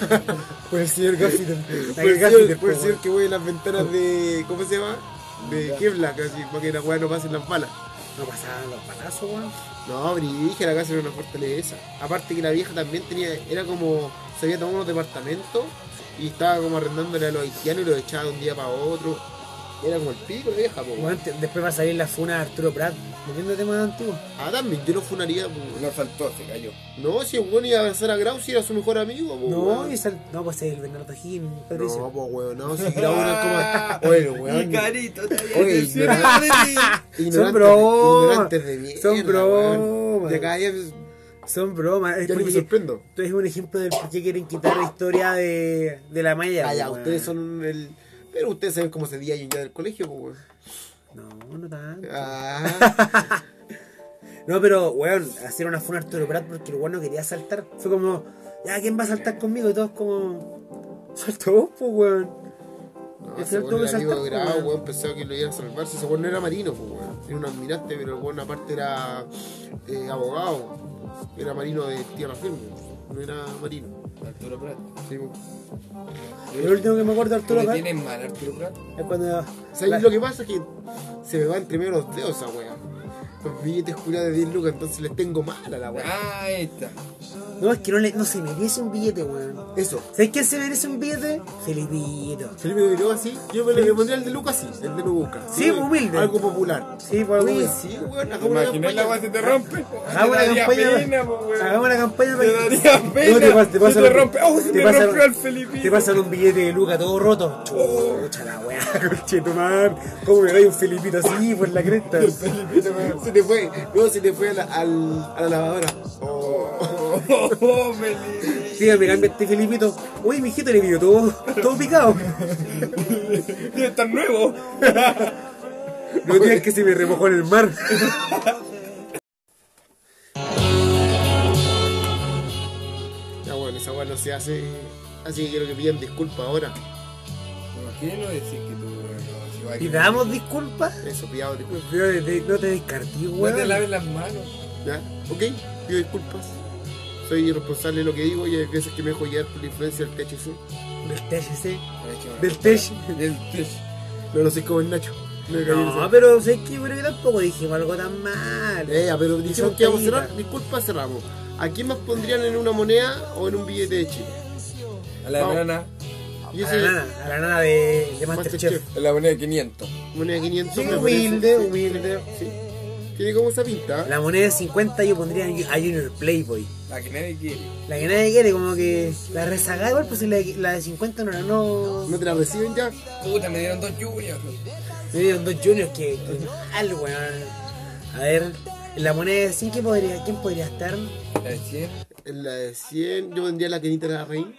por el señor Gaffiter. por, el señor, por el señor que mueve las ventanas de. (laughs) ¿Cómo se llama? De Kevlar, casi, para que la weá no pasen las balas. No pasaban los palazos, weón. No, dije la casa era una fortaleza. Aparte que la vieja también tenía, era como, se había tomado unos departamentos y estaba como arrendándole a los haitianos y los echaba de un día para otro. Era como el pico la vieja, po. Bueno, te- después va a salir la funa de Arturo Prat, volviendo a temas antiguos. Ah, también, yo no funaría, po. No saltó, se cayó. No, si el weón iba a besar a Graus y era su mejor amigo, po. No, weón. y sal- no, pues el Bernardo Gil, Patricio. No, pues weón, no, si Graus era como. Oye, (laughs) weón. carito, Oye, ignorante. Son bromas. Ignorantes de mierda. Son bromas. weón. Ya cada día Son bromas. Es ya no me sorprendo. es un ejemplo del por qué quieren quitar la historia de, de la malla. Ah, ya, weón. ustedes son el. Pero ustedes saben cómo se día ya del colegio, pues, weón. No, no tanto. Ah, (laughs) No, pero, weón, hacer una funa a Arturo Prat porque el weón no quería saltar. Fue como, ya, ¿quién va a saltar conmigo? Y todos como, saltó vos, pues, weón. no, ese weón era amigo Grau, weón. pensaba que lo iba a salvarse. Ese weón no era marino, pues, weón. Era un almirante, pero el weón aparte era eh, abogado. Era marino de tierra firme, no era marino. Arturo Prat. Sí. El último que me acuerdo de Arturo ¿Le Prat tienen mal Arturo Prat? es cuando... ¿Sabes la- lo que pasa? Es que se me van entre medio los dedos esa weá. Los billetes culiados de 10 lucas, entonces les tengo mal a la weá. Ah, ahí está. No, es que no, le, no se merece un billete, weón. Eso. ¿Sabes quién se merece un billete? Felipito. Felipe Viró así, yo me le pondría el de Lucas así, el de Lubuca. Sí, humilde. Algo popular. Sí, pues algo Oye, así. sí, weón, hagamos una Imaginé la campaña. se te rompe. Hagamos Te una daría campaña. pena, po, weón. Hagamos una campaña Te daría pena. No, te, pas- te Se pasan te un- rompe. ¡Oh, se te te pasan- rompió el Felipito! Te pasan un billete de Luca todo roto. Chucha la weá, (laughs) conchetumar. ¿Cómo me dais un Felipito así por la cresta? Se te fue, no, se te fue a la, al- a la lavadora. Oh. Oh, oh, Felipe. Tía, me cambia este Felipito. Uy, mijito, le pidió todo, todo picado. Debe estar nuevo. No digas que se me remojó en el mar. Ya bueno, esa weá no se hace. Así que quiero que pidan disculpas ahora. ¿Por qué no decir que tú, weón, Y damos disculpas. Eso, pillado disculpas. Pero de- de- no te descartí, No te weón. laves las manos. ¿Ya? ¿Ok? Pido disculpas. Soy irresponsable de lo que digo y hay veces que me dejo llevar por la influencia del THC. Del THC. Del TEC. Del tech. No, no soy como el Nacho. No, pero sé que yo creo que tampoco dijimos algo tan mal. Eh, pero dijimos que íbamos a cerrar. Disculpas, cerramos. ¿A quién más pondrían en una moneda o en un billete de Chile? A la Vamos. Yo A la nana, a la nana de, de Masterchef. Masterchef. La moneda de 500. moneda de 500. Sí, humilde, parece. humilde. Sí. Tiene como esa pinta. La moneda de 50 yo pondría a Junior Playboy. La que nadie quiere. La que nadie quiere, como que la rezagada igual, pues la, la de 50 no la no. ¿No te la reciben ya? Puta, me dieron dos juniors. Me dieron dos juniors que, que mal, weón. A ver, en la moneda de 100, ¿quién podría, ¿quién podría estar? La de 100. En la de 100, yo vendría la quenita de la reina.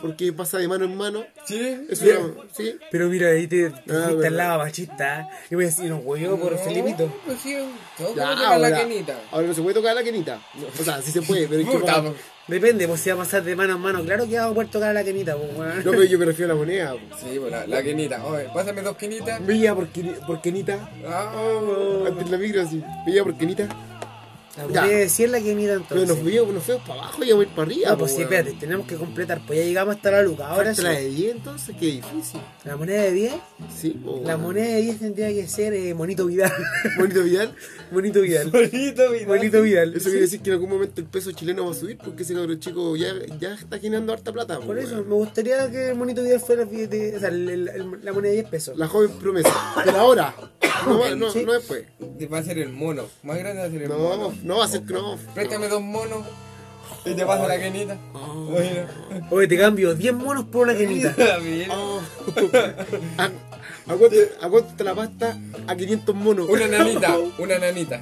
Porque pasa de mano en mano. ¿Sí? Es una, ¿sí? Pero mira, ahí te, te Ah, al lado machista. ¿eh? Yo voy a decir, nos huevo por Felipito. Pues sí, todo Ya, toca la ahora, quenita. ahora no se puede tocar la quenita. O sea, sí se puede, pero es que para-. Depende, pues si va a pasar de mano en mano, claro que vamos a poder tocar a la quenita, pues, weón. No, pero yo me refiero a la moneda. po. Sí, pues la, la quenita. Oye, pásame dos quenitas. Veía por, por quenita. Ah, Antes la micro así. Veía por quenita. La de 100 la quenita Pero entonces. nos veíamos, nos fuimos para abajo y vamos a ir para arriba. No, pues sí, espérate, tenemos que completar, pues ya llegamos hasta la luca. Ahora sí. La de 10 entonces, qué difícil. La moneda de 10, Sí, po, la moneda de 10 tendría que ser eh, Monito Vidal. (laughs) Bonito Vidal. Monito Vidal. (laughs) bonito, mira. Monito Vidal. Eso quiere decir que en algún momento el peso chileno va a subir porque ese cabrón chico ya, ya está generando harta plata. po, Por eso, weón. me gustaría que el Monito Vidal fuera o sea, el- el- el- la moneda de 10 pesos. La joven promesa. Pero ahora, no, (laughs) no, no después. Te va a ser el mono. Más grande va a ser el No, mono. no va a ser no. Préstame dos monos. Y te paso la quenita. Mira. Oye, te cambio 10 monos por una quenita. (laughs) (laughs) Oh. ¿A, a cuánto, ¿A cuánto está la pasta? A 500 monos. Una nanita, (laughs) una nanita.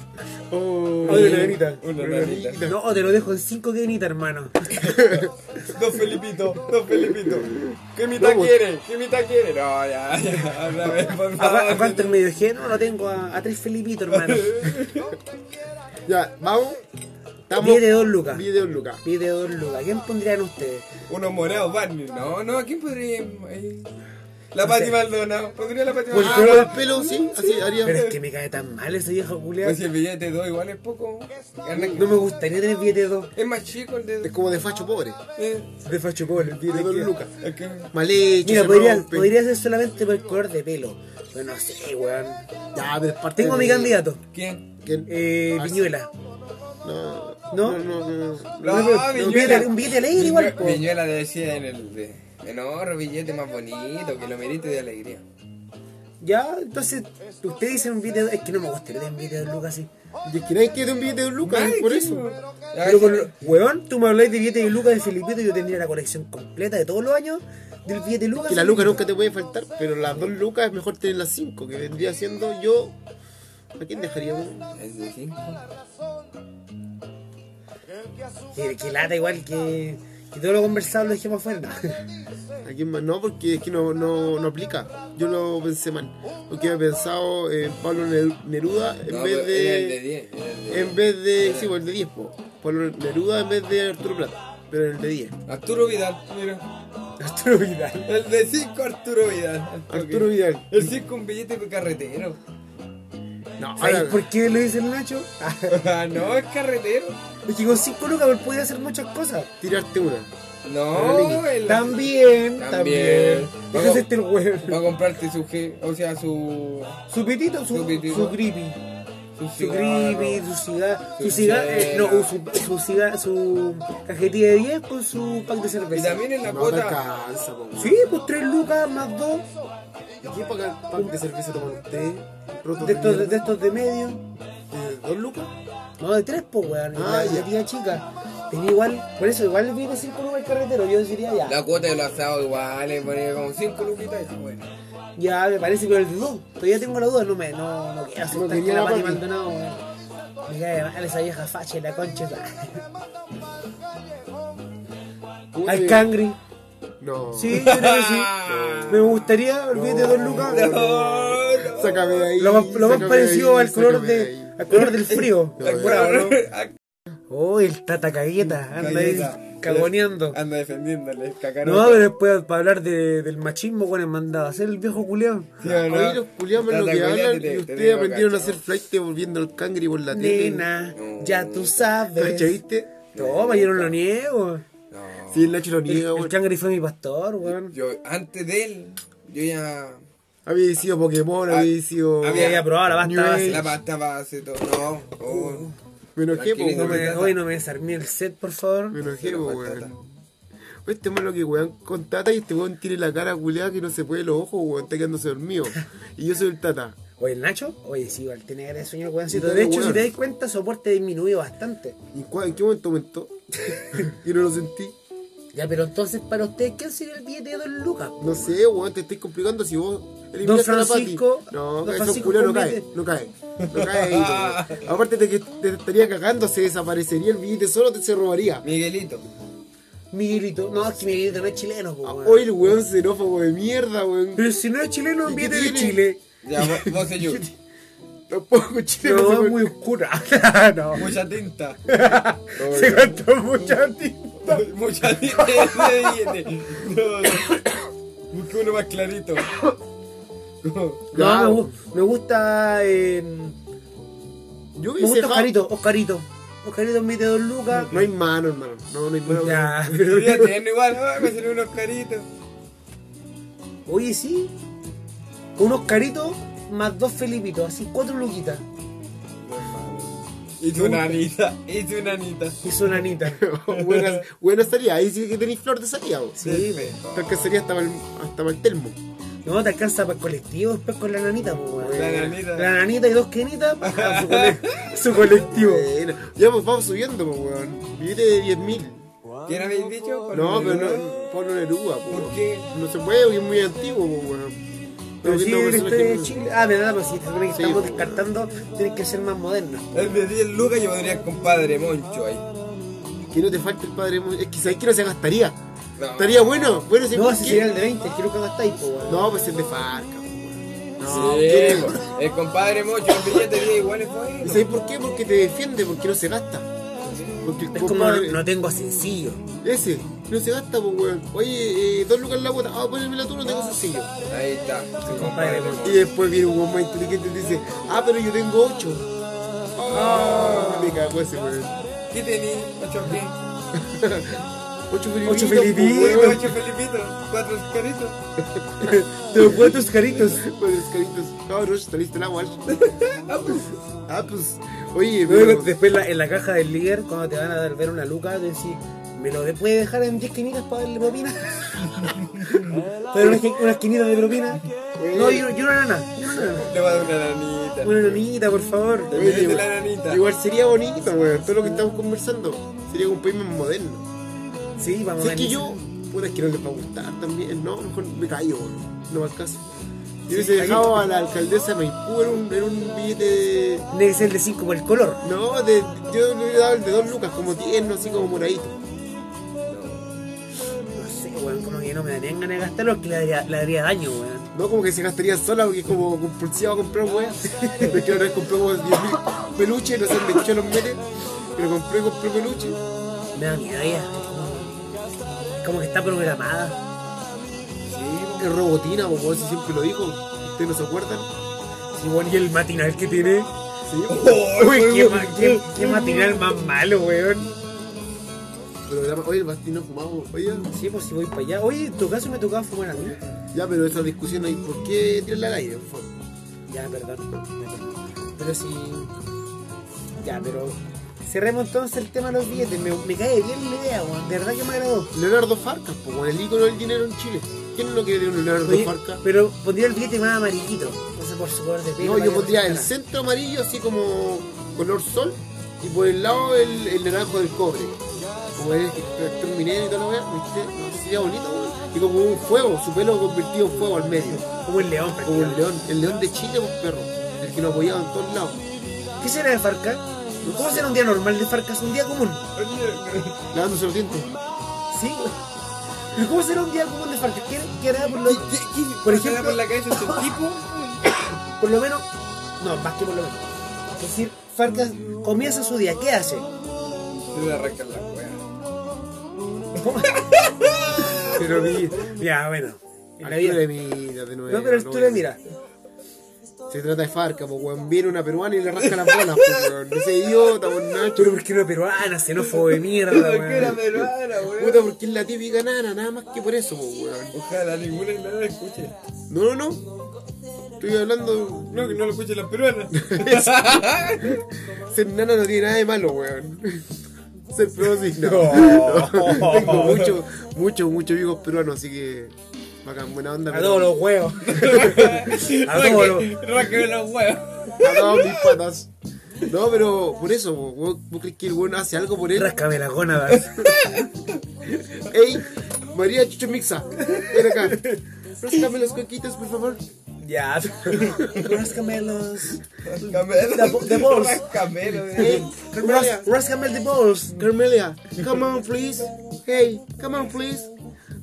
Oh. Una nanita. Una nanita. No, te lo dejo en 5 quenitas, hermano. (laughs) Dos Felipitos, dos Felipitos. ¿Qué mitad quiere? ¿Qué mitad quiere? No, ya, ya. Otra vez, por ¿A, cuánto el medio? No, lo tengo a, a 3 Felipitos, hermano. (laughs) Ya, vamos. Estamos. Billete de 2 lucas. Billete de dos lucas. Billete de 2 lucas. ¿Quién pondrían ustedes? Unos morados Barney. No, no, ¿a quién podría? La Pati Maldonado. ¿Podría la Pati el Maldonado? color del pelo, sí, así haría. Pero es que me cae tan mal ese viejo culiado. Pues si el billete de dos igual es poco. No me gustaría tener billete de 2. Es más chico el de Es como de facho pobre. eh, De facho pobre, el billete De dos que- lucas. es que- Mal hecho. Mira, podría, ser solamente por el color de pelo. Pero no sé, weón. Ya, pero es parte Tengo de- mi candidato. ¿Quién? ¿Quién? Eh, Ah, Viñuela. No. ¿No? No, no, no. No, un billete- alegre igual, te decía en el de, en otro billete más bonito, que lo merite de alegría. Ya, entonces, usted dice un billete de... Es que no me gustaría un billete de lucas así. Y es que nadie quiere un billete de un lucas, Nadie por eso. Pero con, weón, tú me habláis de billete de lucas de Filipito y yo tendría la colección completa de todos los años del billete de lucas. Que la luca nunca te puede faltar, pero las dos lucas es mejor tener las cinco, que vendría siendo yo. ¿A quién dejaríamos? Es de cinco. Que, que lata igual que, que todo lo conversado lo dejemos afuera. ¿A (laughs) quién más? No, porque es que no, no, no aplica. Yo lo pensé mal. Porque he pensado en Pablo Neru- Neruda en No, vez pero era el de de. 10. era el de En vez de. Sí, pues el de 10, po. Pablo Neruda en vez de Arturo Plata. Pero en el de 10. Arturo Vidal, mira. (laughs) Arturo Vidal. El de 5 Arturo Vidal. Arturo Vidal. El 5 un billete de carretero. No, ¿Sabes ahora. por qué lo dice el Nacho? (laughs) Ah, no, es carretero. Es que con 5 lucas él podía hacer muchas cosas. Tirarte una. No, el, También, También. también. Este el huevo. va a comprarte su, o sea, su, Su pitito, su, Su pitito. su creepy. su Su cigarro. creepy, su cigarro. Su Su cigarro. chela. no, su, su cigarro, su cajetilla de 10 con su pack de Y cerveza. también en la No cuota. alcanza. Sí, pues 3 lucas más 2 ¿Y qué pack pack de cerveza? Rotos de de estos, de, mierda. estos de medio. ¿De ¿Dos lucas? No, de 3 pues weón. Ah, la, ya. la tía chica. Tenía igual, por eso igual viene 5 lucas el carretero. Yo diría ya. La cuota de los asados igual, le ponía como 5 luquitas y ya, bueno. Ya me parece, pero el de 2. Todavía tengo la duda, no me, no, no quiero aceptar quería que la Pati. Maldonado, weón. Me cae mal esa vieja facha y la concha esa. Al cangri. No. Sí, yo creo que sí. (laughs) Me gustaría billete de 2 lucas. Sácame de ahí. Lo más, lo más de parecido ahí, al color sácame de, al color del frío. No, ¿no? Ah, Oh, el tata cagueta, anda ahí cagoneando. Anda defendiéndole, cacarón. No, pero después para hablar de, del machismo, bueno, me mandaba a hacer el viejo culeado. Oye, los culiados lo que culiao, hablan te- y te ustedes aprendieron a hacer flight volviendo el cangri por la tele. Nena, No. ya tú sabes. ¿Cacha, viste? Toma, yo no lo niego. No. Sí, el Nacho lo El, niega, el weón. cangri fue mi pastor, weón. Yo, antes de él, yo ya. Había sido Pokémon, Ah, había sido. había- Había probado la pasta base. La pasta base, todo. No, oh. Me enojé, po, No me-. Hoy no me desarmé el set, por favor. Me enojé, po, weón. Oye, Este malo que weón con tata y este weón tiene la cara culeada que no se puede los ojos, weón, está quedándose dormido. Y yo soy el tata. (laughs) Oye, el Nacho, oye, sí, igual tiene cara de sueño el weoncito. De hecho, weón. si te das cuenta, soporte disminuido bastante. ¿Y en qué momento aumentó? (laughs) (laughs) y no lo sentí. Ya, pero entonces, para ustedes, ¿qué sería el billete de Don Lucas? No sé, weón, te estoy complicando si vos Don. Francisco- No, Don eso Francisco no cae, billete. no cae. No cae ahí. Aparte de que te estaría cagando, se desaparecería el billete solo, te se robaría. Miguelito. Miguelito. No, es que Miguelito no es chileno, po, weón. Hoy el weón xenófobo de mierda, weón. Pero si no es chileno, ¿Y qué viene de? Chile. Ya, vos, yo. (laughs) Tampoco chileno. No, es muy oscura. (laughs) no. Mucha tinta. (laughs) Se gastó mucha tinta. Mucha tinta. Ese viene. No, no. (coughs) Busqué uno más clarito. (coughs) No, me, me gusta. eh, Yo me gusta Oscarito, Oscarito. Oscarito mete dos lucas. No hay mano, hermano. No, no hay mano. Ya, (laughs) Pero ya tienen igual, ah, me salió unos caritos. Oye, sí. Con unos caritos más dos Felipitos, así cuatro luquitas. Y tu nanita, y tu nanita. Y su nanita. buena, (laughs) buena salida. Ahí sí que tenéis flor de salida, weón. Sí, Te alcanzaría hasta para el, hasta para el termo. No te alcanza para el colectivo después con la nanita, pues, weón. La nanita. La nanita y dos quenitas para su, cole- (laughs) su colectivo. Bueno, ya pues vamos subiendo, pues, weón. Billete de 10.000. ¿Quién habéis dicho? No, pero Pablo no, Pablo Neruda, pues. ¿Por qué? No se puede, porque es muy antiguo, pues, weón. Pero viendo la historia de Chile. Ah, verdad, pues sí, se supone que Sí, estamos pues. descartando, tienen que ser más modernos. El de 10 lucas yo pondría compadre Moncho ahí. Que no te falte el padre. Mo- Es que sabes que no se gastaría. No. Estaría bueno. Bueno, sí, No, ¿por ese qué? sería el de 20, quiero que gastáis, pues, weón. No, pues el de Farca, pues. No, Sí, el compadre Moncho, el billete de 10 igual es ¿Y bueno. sabes por qué? Porque te defiende, porque no se gasta. Porque el Es como, no tengo sencillo. Ese, no se gasta, pues, weón. Oye, eh, dos lucas en la bota. Ah, ponérmela tú, no tengo sencillo. Ahí está, el compadre. Y después viene un weón más inteligente y dice, ah, pero yo tengo ocho. Ah, me cagó ese weón. ¿Qué tenés? ¿Ocho qué? (laughs) Ocho filipinos. Ocho pues, filipinos. Ocho Felipitos, cuatro caritos. Tengo (laughs) cuatro caritos. Con los caritos. Cabros, saliste el agua. (laughs) Ah, pues. Oye, Luego, pero... después la- en la caja del líder, cuando te van a dar ver una luca, te decís, ¿me lo de- puede dejar en 10 quinitas para darle propina? (laughs) ¿Para unas, qui- unas quinitas de propina? No, yo, yo una nana, yo una nana. Le va a dar una nanita. Una nanita, por favor. De la nanita. Igual sería bonito, weón. Todo lo que estamos conversando. Sería un país más moderno. Sí, vamos Si a es que yo, puta, es que no les va a gustar también, no, mejor me callo, weón. no va al caso. Yo hubiese dejado a la alcaldesa de Maipú en un, en un billete de. Que ser el de 5 por el color. No, de, yo le hubiera dado el de dos lucas, como tierno, así como moradito. No sé, weón, como que no me darían ganas de gastarlo porque le daría, le daría daño, weón. No como que se gastaría sola porque es como compulsiva a comprar weas. Es que una vez compré como 10.000 peluches, no sé chucha los mete, pero compré, compré peluche. Me da miedo ella. Como, que está programada. Sí, es robotina, weón, si siempre lo dijo. ¿Ustedes no se acuerdan? Sí, bueno, y el matinal que tiene. Sí. Uy, qué, ma- qué- (laughs) qué matinal más malo, weón. Programa, oye, el bastino fumado, oye. Sí, pues si voy para allá. Oye, en tu caso me tocaba fumar a mí. Ya, pero esa discusión ahí, ¿por qué tirarla al aire? por favor? Ya, perdón. Pero sí. Ya, pero. Cerremos entonces el tema de los billetes. Me, me cae bien la idea, weón. De verdad que me agradó. Leonardo Farcas, pues, el ícono del dinero en Chile. ¿Quién no quiere un Leonardo Oye, Farcas? pero pondría el billete más amarillito. No sé por su color de pelo. No, yo que pondría el centro amarillo, así como color sol, y por el lado el, el naranjo del cobre. Como el tractor minero y toda la weá, ¿viste? No, sería bonito, weón. Y como un fuego, su pelo convertido en fuego al medio. Como el león, Como el león, el león de Chile, pues perro. El que nos apoyaba en todos lados. ¿Qué será de Farca? ¿Cómo será un día normal de Farca? Es un día común. Lavándose los dientes. Sí, güey. ¿Pero cómo será un día común de Farca? ¿Qué, qué hará por lo, ¿Qué, qué? Por ¿Pasará ejemplo- por la cabeza ese tipo? por lo menos? No, más que por lo menos. Es decir, Farca comienza su día. ¿Qué hace? Se le arrancan la wea. Pero mi- ya, bueno. Mira de nuevo. No, pero tú le mira. Se trata de Farca, pues weón. Viene una peruana y le rasca las bolas, pues weón. No sé, idiota, pues Nacho. Pero porque no peruana, xenófobo de mierda, Que era weón. peruana, weón. Puta, porque es la típica nana, nada más que por eso, pues weón. Ojalá ninguna nada la escuche. No, no, no. Estoy hablando. No, que no lo escuchen las peruanas. (laughs) Ser nana no tiene nada de malo, weón. Ser pro sí, no. No. (laughs) Tengo muchos, muchos, muchos amigos peruanos, así que. Bacán, buena onda. A pero- todos los huevos. (laughs) A todos los. Huevos. A todas mis patas. No, pero por eso, ¿vos, vos crees que el weón hace algo por él? Ráscame la gónadas. (laughs) ¡Ey! María Chucho Mixa, ven acá. Ráscame los coquitos, por favor. Ya. (laughs) Ráscame los. Camelo. The the balls. Camelo, Hey, Ras, Carmelia, ráscame the balls. Carmelia, come on, please. Hey, come on, please.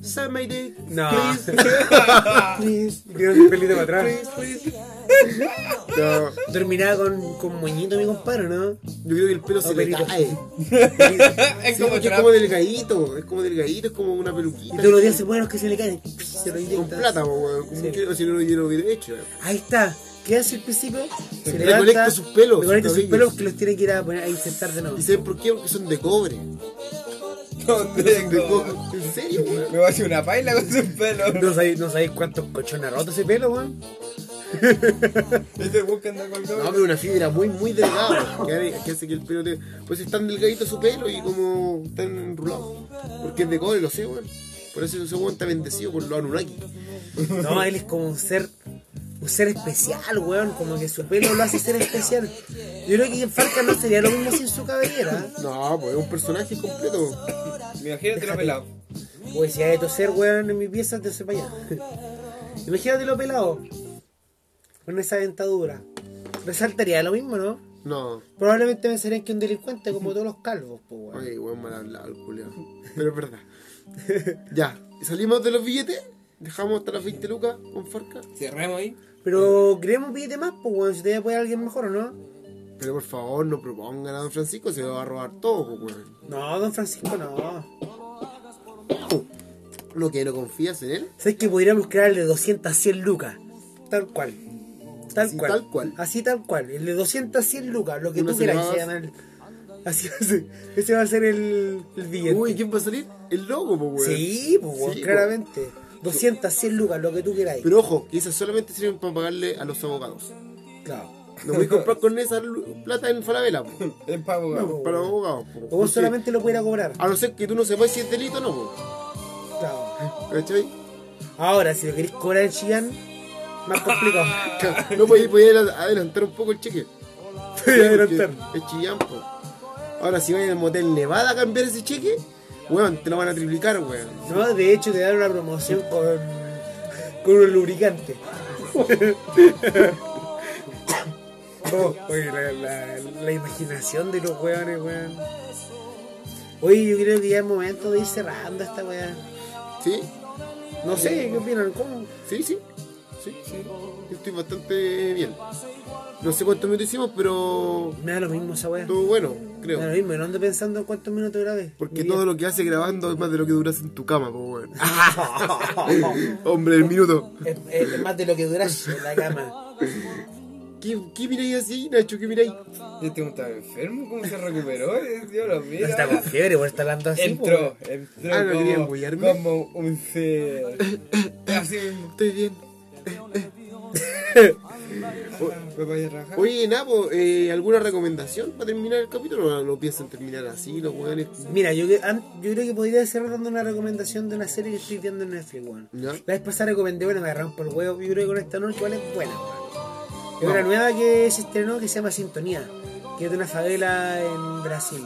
Suck my dick. No. Please. (laughs) Please. Su pelito para atrás. Please, please. No, Terminaba con, con moñito mi compadre, ¿no? yo creo que el pelo se le cae. (laughs) Es Sí, como es como delgadito, es como delgadito, es como una peluquita. Y todos los días se ponen los que se le caen. Se lo Con inyectan. plata, po, weón. Sí. que- si no, yo lo hubiera hecho. Ahí está. ¿Qué hace el principio? Se Recolecta levanta, sus pelos, Recolecta sus pelos que los tiene que ir a, poner, a insertar de nuevo. ¿Y saben por qué? Porque son de cobre. ¿Dónde De tengo? cobre. ¿En serio, weón? Me va a hacer una paila con sus pelos. No sabéis, no sabéis cuántos cochones ha roto ese pelo, weón. (laughs) Este busca anda con No, pero una fibra muy, muy delgada que, hace- que hace que el pelo te... Pues es tan delgadito su pelo y como tan enrulado. Porque es de cobre, lo sé, weón. Por eso ese weón está bendecido por los Anunnaki. No, él es como un ser, un ser especial, weón. Como que su pelo lo hace ser especial. Yo creo que en Farca no sería lo mismo sin su cabellera. No, pues es un personaje completo. Imagínate lo pelado. Pues si hay de toser, weón, en mi pieza, te para allá. Imagínate lo pelado. Con esa dentadura. Resaltaría lo mismo, ¿no? No. Probablemente pensarían que un delincuente como todos los calvos, pues, weón. Oye, weón, mal hablado el culiao. Pero es verdad. (laughs) ya, salimos de los billetes. Dejamos hasta las 20 lucas con Farca. Cerremos ahí. Pero creemos billete más, pues, weón. Si te voy a poner alguien mejor o no. Pero por favor, no propongan a don Francisco, se lo va a robar todo, pues, weón. No, don Francisco, no. Lo que no confías en él. ¿Sabes que podríamos crearle 200 a 100 lucas? Tal cual. Tal Así, cual. tal cual. Así tal cual. El de 200 a 100 lucas, lo que tú quieras. se llama el- Así va a ser. Ese va a ser el, el billete. Uy, ¿quién va a salir? El logo, pues, weón. Sí, pues, weón, Sí, claramente. 200 a 100 lucas, lo que tú quieras. Pero ojo, que esas solamente sirven para pagarle a los abogados. Claro. No voy a comprar (laughs) con esa plata en Falabella, po. (laughs) Es pavo. No, para los abogados. O vos solamente lo pudiera cobrar. A no ser que tú no sepas si es delito o no, po. Claro. ¿Cachai? Ahora, si lo queréis cobrar en Chillán, más complicado. (laughs) No podéis adelantar un poco el cheque. Podéis adelantar. Porque Es chillán, po. Ahora, si vais al motel Nevada a cambiar ese cheque, weón, te lo van a triplicar, weón. No, de hecho, te dan una promoción con, con un lubricante. (laughs) Oh, oye, la, la- la imaginación de los weones, weón. Oye, yo creo que ya es momento de ir cerrando esta weá. ¿Sí? No sé, ¿qué opinan? ¿Cómo? Sí, sí. Sí, sí. Estoy bastante bien. No sé cuántos minutos hicimos, pero Me da lo mismo esa weá. estuvo bueno, Me da lo creo. mismo, no ando pensando en cuántos minutos grabé. Porque todo lo que hace grabando es más de lo que duras en tu cama, po, weón. (laughs) Hombre, el minuto. Es, es- es más de lo que duras en la cama. ¿Qué, qué miráis así, Nacho? ¿Qué miráis? Este estaba enfermo, ¿cómo se recuperó? Eh, Dios lo No mira. está con fiebre, por estar hablando así. Entró, entró Ah, ¿no quería como, embullarme? como un ser. (coughs) Así mismo. Estoy bien. (laughs) Oye, Napo, eh, ¿alguna recomendación para terminar el capítulo? ¿O lo piensan terminar así, los weones? Mira, yo, que- yo creo que podría cerrar dando una recomendación de una serie que estoy viendo en Netflix, weón. ¿Ya? La vez pasada recomendé, bueno, me agarraron por el huevo, yo creo que con esta noche igual es buena, weón. Es una nueva que se estrenó que se llama Sintonía, que es de una favela en Brasil,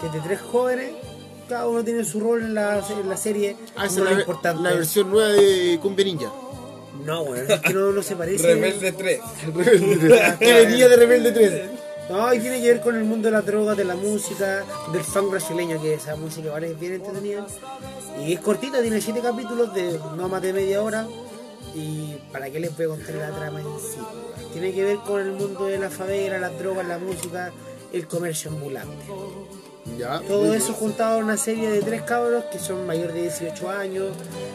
que es de tres jóvenes, cada uno tiene su rol en la, en la serie, Ah, esa es la, importante. la versión nueva de Cumbia Ninja. No, weón, es que no, no se parece. Rebelde 3. (laughs) que venía de Rebelde 3. No, y tiene que ver con el mundo de la droga, de la música, del funk brasileño, que esa música vale es bien entretenida. Y es cortita, tiene siete capítulos de no más de media hora. Y para qué les voy a contar la trama en sí. Tiene que ver con el mundo de la favela, las drogas, la música, el comercio ambulante. Ya. Todo eso juntado en una serie de tres cabros que son mayores de 18 años,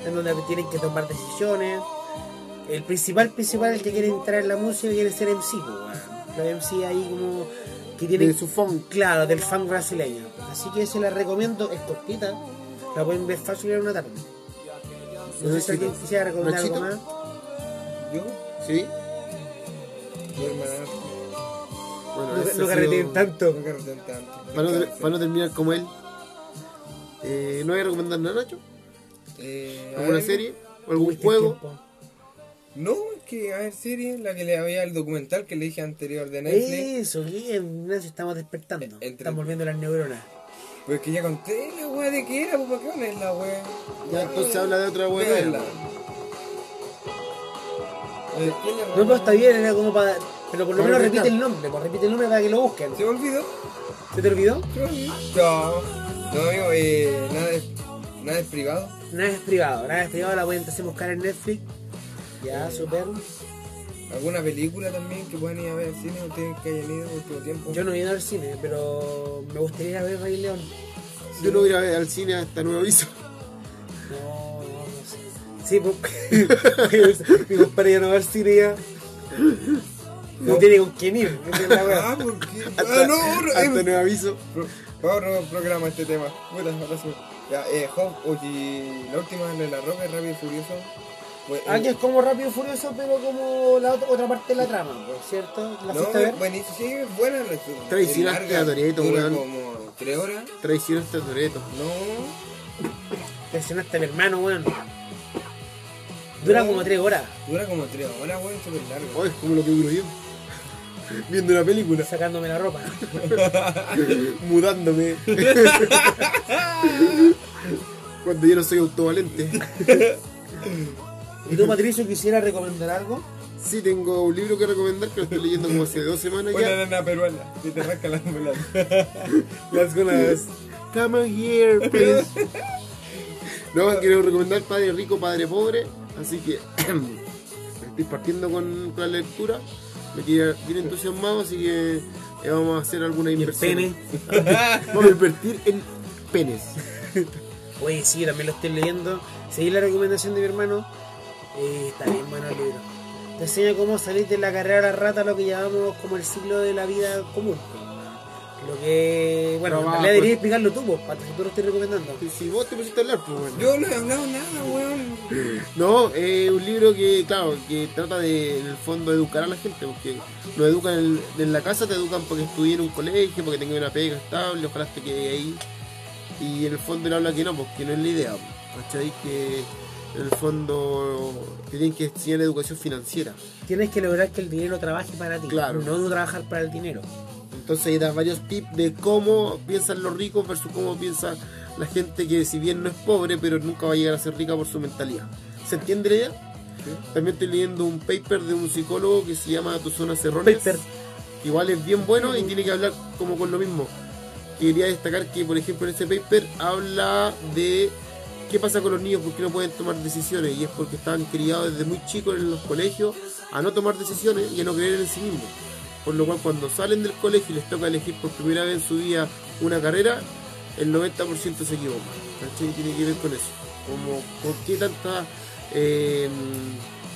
en donde tienen que tomar decisiones. El principal, principal, el que quiere entrar en la música, quiere ser MC, pues. Los MC ahí como que tienen... De su funk. Claro, del fan brasileño. Así que se la recomiendo, es cortita, la pueden ver fácil en una tarde. No sé si alguien quisiera recomendar algo más. ¿Yo? Sí. Bueno, No, carreteen sido- tanto. No tanto. Para no, ter- para no terminar como él. Eh, ¿No voy a recomendar nada, Nacho? Eh, ¿Alguna serie? ¿O algún juego? tiempo. No, es que, a ver, serie, la que le había el documental que le dije anterior de Netflix. Eso, bien, Ignacio, estamos despertando. Entre- Estamos volviendo las neuronas. Pues que ya conté la weá de qué era, pues para qué pones la weá. Ya, entonces habla de otra weá. Eh, ¿quién le No, pero está bien, era como para. Pero por lo menos repite el nombre, pues repite el nombre para que lo busquen. ¿Se me olvidó? ¿Se te olvidó? No, no amigo, eh, nada, Nada es privado. Nada es privado, nada es privado, la pueden entonces buscar en Netflix. Ya, super. ¿Alguna película también que puedan ir a ver al cine ustedes que hayan ido en el último tiempo? Yo no he ido al cine, pero me gustaría ir a ver Rey León. Yo no voy a ir a ver al cine hasta nuevo aviso. (laughs) No, no, no sé. Sí, pues. (laughs) Mi compadre ya no va al cine ya. No tiene con quién ir. es la. Ah, ¿por qué? Hasta, Ah, no, hasta eh, nuevo aviso. otro programa este tema. Ahora sí. Ya, eh, oye, la última de la roca, Rápido y Furioso. Pues, eh, Aquí es como Rápido y Furioso, pero como la otra, otra parte de la trama, pues, ¿cierto? ¿La no, fuiste a ver? buenísimo, sí, es buena la es Traicionaste a Toretto, dura weón. como tres horas. Traicionaste a Toreto. No, Presionaste a mi hermano, weón. Dura No. como tres horas. dura como tres horas, weón, súper largo. Oh, es como lo que duro yo. Viendo una película. Sacándome la ropa. (laughs) Mudándome. (laughs) Cuando yo no soy autovalente. (laughs) ¿Y tú, Patricio, quisiera recomendar algo? Sí, tengo un libro que recomendar que lo estoy leyendo como hace dos semanas Una ya. nana peruana y te rasca la ambulancia. (laughs) Las gonas. Come on here, please. (laughs) No, quiero recomendar Padre Rico, Padre Pobre. Así que (clears throat) estoy partiendo con, con la lectura. Me quedé bien entusiasmado, así que eh, vamos a hacer alguna Y el inversión. pene. (laughs) Vamos a invertir en penes. Oye, sí, también lo estoy leyendo. Seguí la recomendación de mi hermano. Eh, está bien bueno el libro. Te enseña cómo salir de la carrera a la rata, lo que llamamos como el ciclo de la vida común. Lo que. Bueno, en Trabajo. realidad deberías explicarlo tú, pues, para que tú lo estés recomendando. Si- Si vos te pusiste a hablar, pues bueno. Yo no he hablado nada, weón. No, es un libro que, claro, que trata de, en el fondo, educar a la gente, porque nos educan en, en la casa, te educan porque estudié en un colegio, porque tengas una pega estable, ojalá te quede ahí. Y en el fondo él habla que no, porque no es la idea, pues, ¿cachai? Que en el fondo te tienen que enseñar educación financiera. Tienes que lograr que el dinero trabaje para ti, Claro. no tú trabajar para el dinero. Entonces ahí da varios tips de cómo piensan los ricos versus cómo piensa la gente que si bien no es pobre, pero nunca va a llegar a ser rica por su mentalidad. ¿Se entiende la idea? También estoy leyendo un paper de un psicólogo que se llama Tu zona erróneas. Paper. igual es bien bueno y tiene que hablar como con lo mismo. Quería destacar que, por ejemplo, en ese paper habla de qué pasa con los niños, por qué no pueden tomar decisiones, y es porque están criados desde muy chicos en los colegios a no tomar decisiones y a no creer en sí mismos. Por lo cual, cuando salen del colegio y les toca elegir por primera vez en su vida una carrera, el 90% se equivoca. ¿Cachai? Tiene que ver con eso. Como, ¿por qué tanta... eh,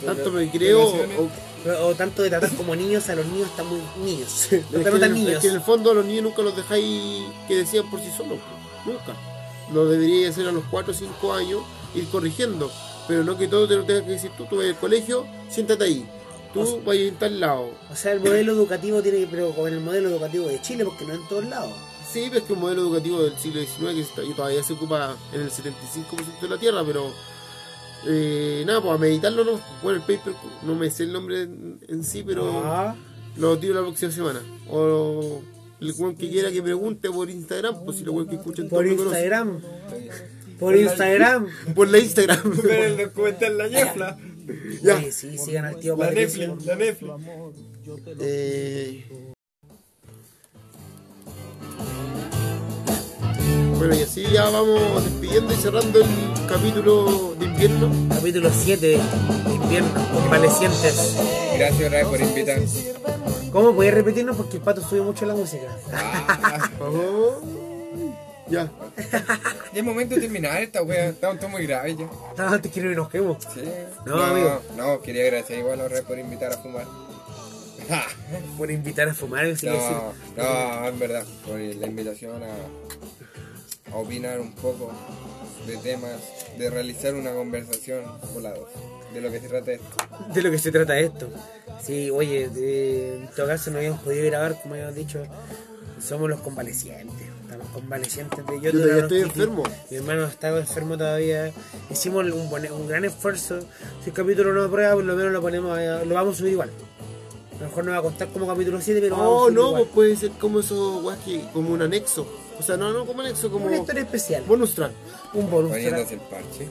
tanto me creo o, O, o tanto de tratar como niños a los niños están muy niños. Es Los que, el, niños. es que en el fondo a los niños nunca los dejáis que decían por sí solos. Nunca. Lo deberíais hacer a los 4 o 5 años, ir corrigiendo. Pero no que todo te lo tengas que decir tú, tú vas al colegio, siéntate ahí. Tú vas a ir a tal lado. O sea, el modelo educativo tiene que, pero con el modelo educativo de Chile, porque no en todos lados. Sí, ves que un modelo educativo del siglo XIX que está- y todavía se ocupa en el 75% de la Tierra, pero eh, nada, pues a meditarlo no. Bueno, el paper, no me sé el nombre en, en sí, pero Ah, lo tiro la próxima semana. O el weón que quiera que pregunte por Instagram, pues si lo weón que escuchan por. Instagram. Por Instagram. Por la Instagram. (laughs) Ver el documental La Ñefla. Ya. Oye, sí, sigan al tío La. Netflix, la Netflix. Eh, Bueno, y así ya vamos despidiendo y cerrando el capítulo de invierno. Capítulo 7 de invierno, convalecientes. Gracias vez por invitar. ¿Cómo podéis repetirnos? Porque el pato sube mucho la música. Ah, Oh, ya. ya es momento de terminar esta wea. Estamos todos muy graves ya. No, antes quiero que nos quemos. Sí. No, amigo. No, quería agradecer igual otra vez por invitar a fumar. Ja. (laughs) Por invitar a fumar, que decir. No, no, en verdad, por la invitación a, a opinar un poco de temas, de realizar una conversación con la dos, de lo que se trata esto. de lo que se trata esto. Sí, oye, de- en todo caso no habíamos podido grabar, como habíamos dicho, somos los convalecientes. Estamos convalecientes de Yo tuve todavía estoy enfermo. Mi hermano estaba enfermo todavía. Hicimos un, buen- un gran esfuerzo. Si el capítulo no aprueba, por lo menos lo ponemos, a- lo vamos a subir igual. A lo mejor no va a costar como capítulo 7, pero vamos a Oh, subir no, igual. pues puede ser como eso, weas que como un anexo. O sea, no, no como anexo, como Una historia especial. bonus track. Un bonus. Poniéndose el parche.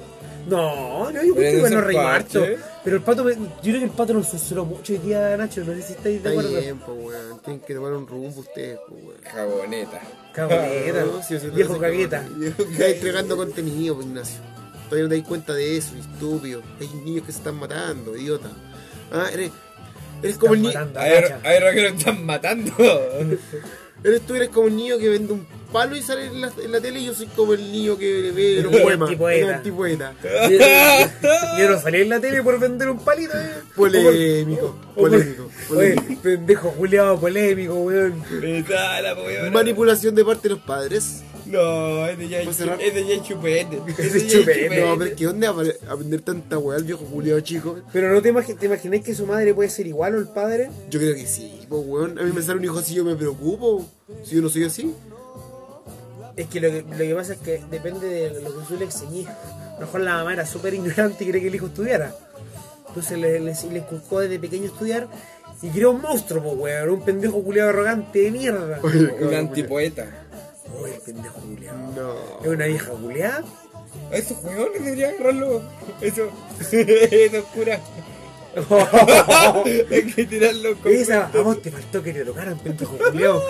No, no, yo creo que bueno harto. parche. Pero el pato, me- yo creo que el pato nos censuró mucho hoy día, Nacho. No sé si estáis de Está acuerdo. bien, pues, weón. Tienen que tomar un rumbo ustedes, pues, weón. Jaboneta. Cagueta, No, si no viejo cagueta. Está entregando contenido, pues, Ignacio. Todavía no te das cuenta de eso, estúpido. Hay niños que se están matando, idiota. Ah, eres, eres como el niño. A A ver, a ver, que lo están matando. (laughs) Eres tú eres como el niño que vende un palo y sale en la, en la tele y yo soy como el niño que ve los El poemas. El antipoeta. Yo- no salí en la tele por vender un palito, eh. Polémico, O por- polémico, polémico. pendejo Juliado polémico, weón. Manipulación de parte de los padres. No, es de ya ¿Puedo cerrar? es de chupete. (laughs) Es de ya chupete. No, pero ¿qué dónde va a aprender tanta weá el viejo Juliado chico? Pero no te, imagi- te imaginas que su madre puede ser igual o el padre. Yo creo que sí, pues weón. A mí me sale un hijo así, yo me preocupo. Si yo no soy así. Es que lo, que lo que pasa es que depende de lo que tú le enseñes. A lo mejor la mamá era súper ignorante y quería que el hijo estudiara. Entonces le, le, le inculcó desde pequeño estudiar y creó un monstruo, pues weón. Un pendejo culiado arrogante de mierda. Un antipoeta. Pendejo culiado. No. Es una vieja culiada. A esos huevones deberían agarrarlo. Eso. Eso es cura. Hay que tirarlo con. Esa, a vos te faltó que te tocaran, pendejo culiao.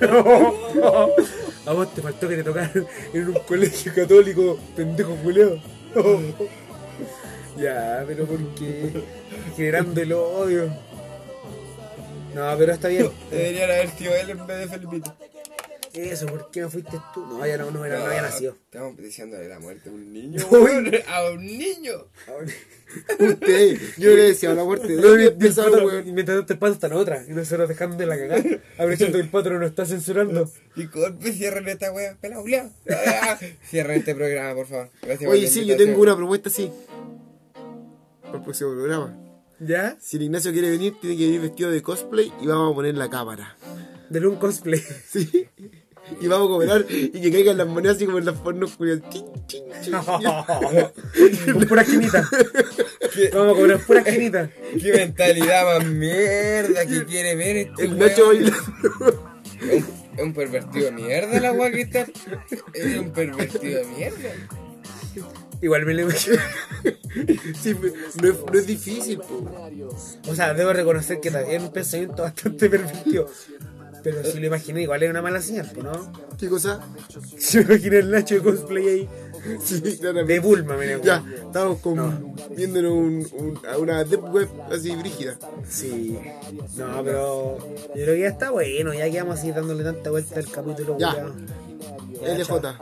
(laughs) A vos te faltó que te tocaran en un colegio católico, pendejo culiao. Ya, pero ¿por qué? Generando el odio. No, pero está bien. Deberían haber sido él en vez de Felipito. Eso, ¿por qué no fuiste tú? No, ya no, no, era- no había nacido. Estamos diciéndole la muerte a un niño. (laughs) A un niño. Usted, (laughs) yo le decía a la muerte. No, ¿Dónde mi- mi empieza pato- weón? y mientras el pato está en otra. Y nosotros dejando de la cagada. (laughs) Aprovechando que el pato no nos está censurando. Y golpe, cierren esta wea. Pela, Julián. Ah, Cierren este programa, por favor. Gracias Oye, la sí, yo tengo una propuesta así. Para el próximo programa. ¿Ya? Si el Ignacio quiere venir, tiene que venir vestido de cosplay y vamos a poner la cámara. Del un cosplay. ¿Sí? Y vamos a cooperar y que caigan las monedas así como en las pornos Julián. Chin, chin, chin. (laughs) Con pura esquinita. Vamos a cobrar pura esquinita. Qué mentalidad más mierda que quiere ver este El Nacho bailando. Es un, pervertido de mierda la weá que está. Es un pervertido de mierda. Igual me lo imagino. Sí, no es, no es difícil, po. O sea, debo reconocer que también es un pensamiento bastante pervertido. Pero si lo imaginé, igual es una mala señal, ¿no? ¿Qué cosa? Si me imaginé el Nacho de cosplay ahí. Sí, De. Bulma, me Ya, estamos con, viéndonos un, un- a una deep web así brígida. Sí. No, pero yo creo que ya está bueno. Ya que vamos a seguir dándole tanta vuelta al capítulo. Ya. Ya, chao. LJ.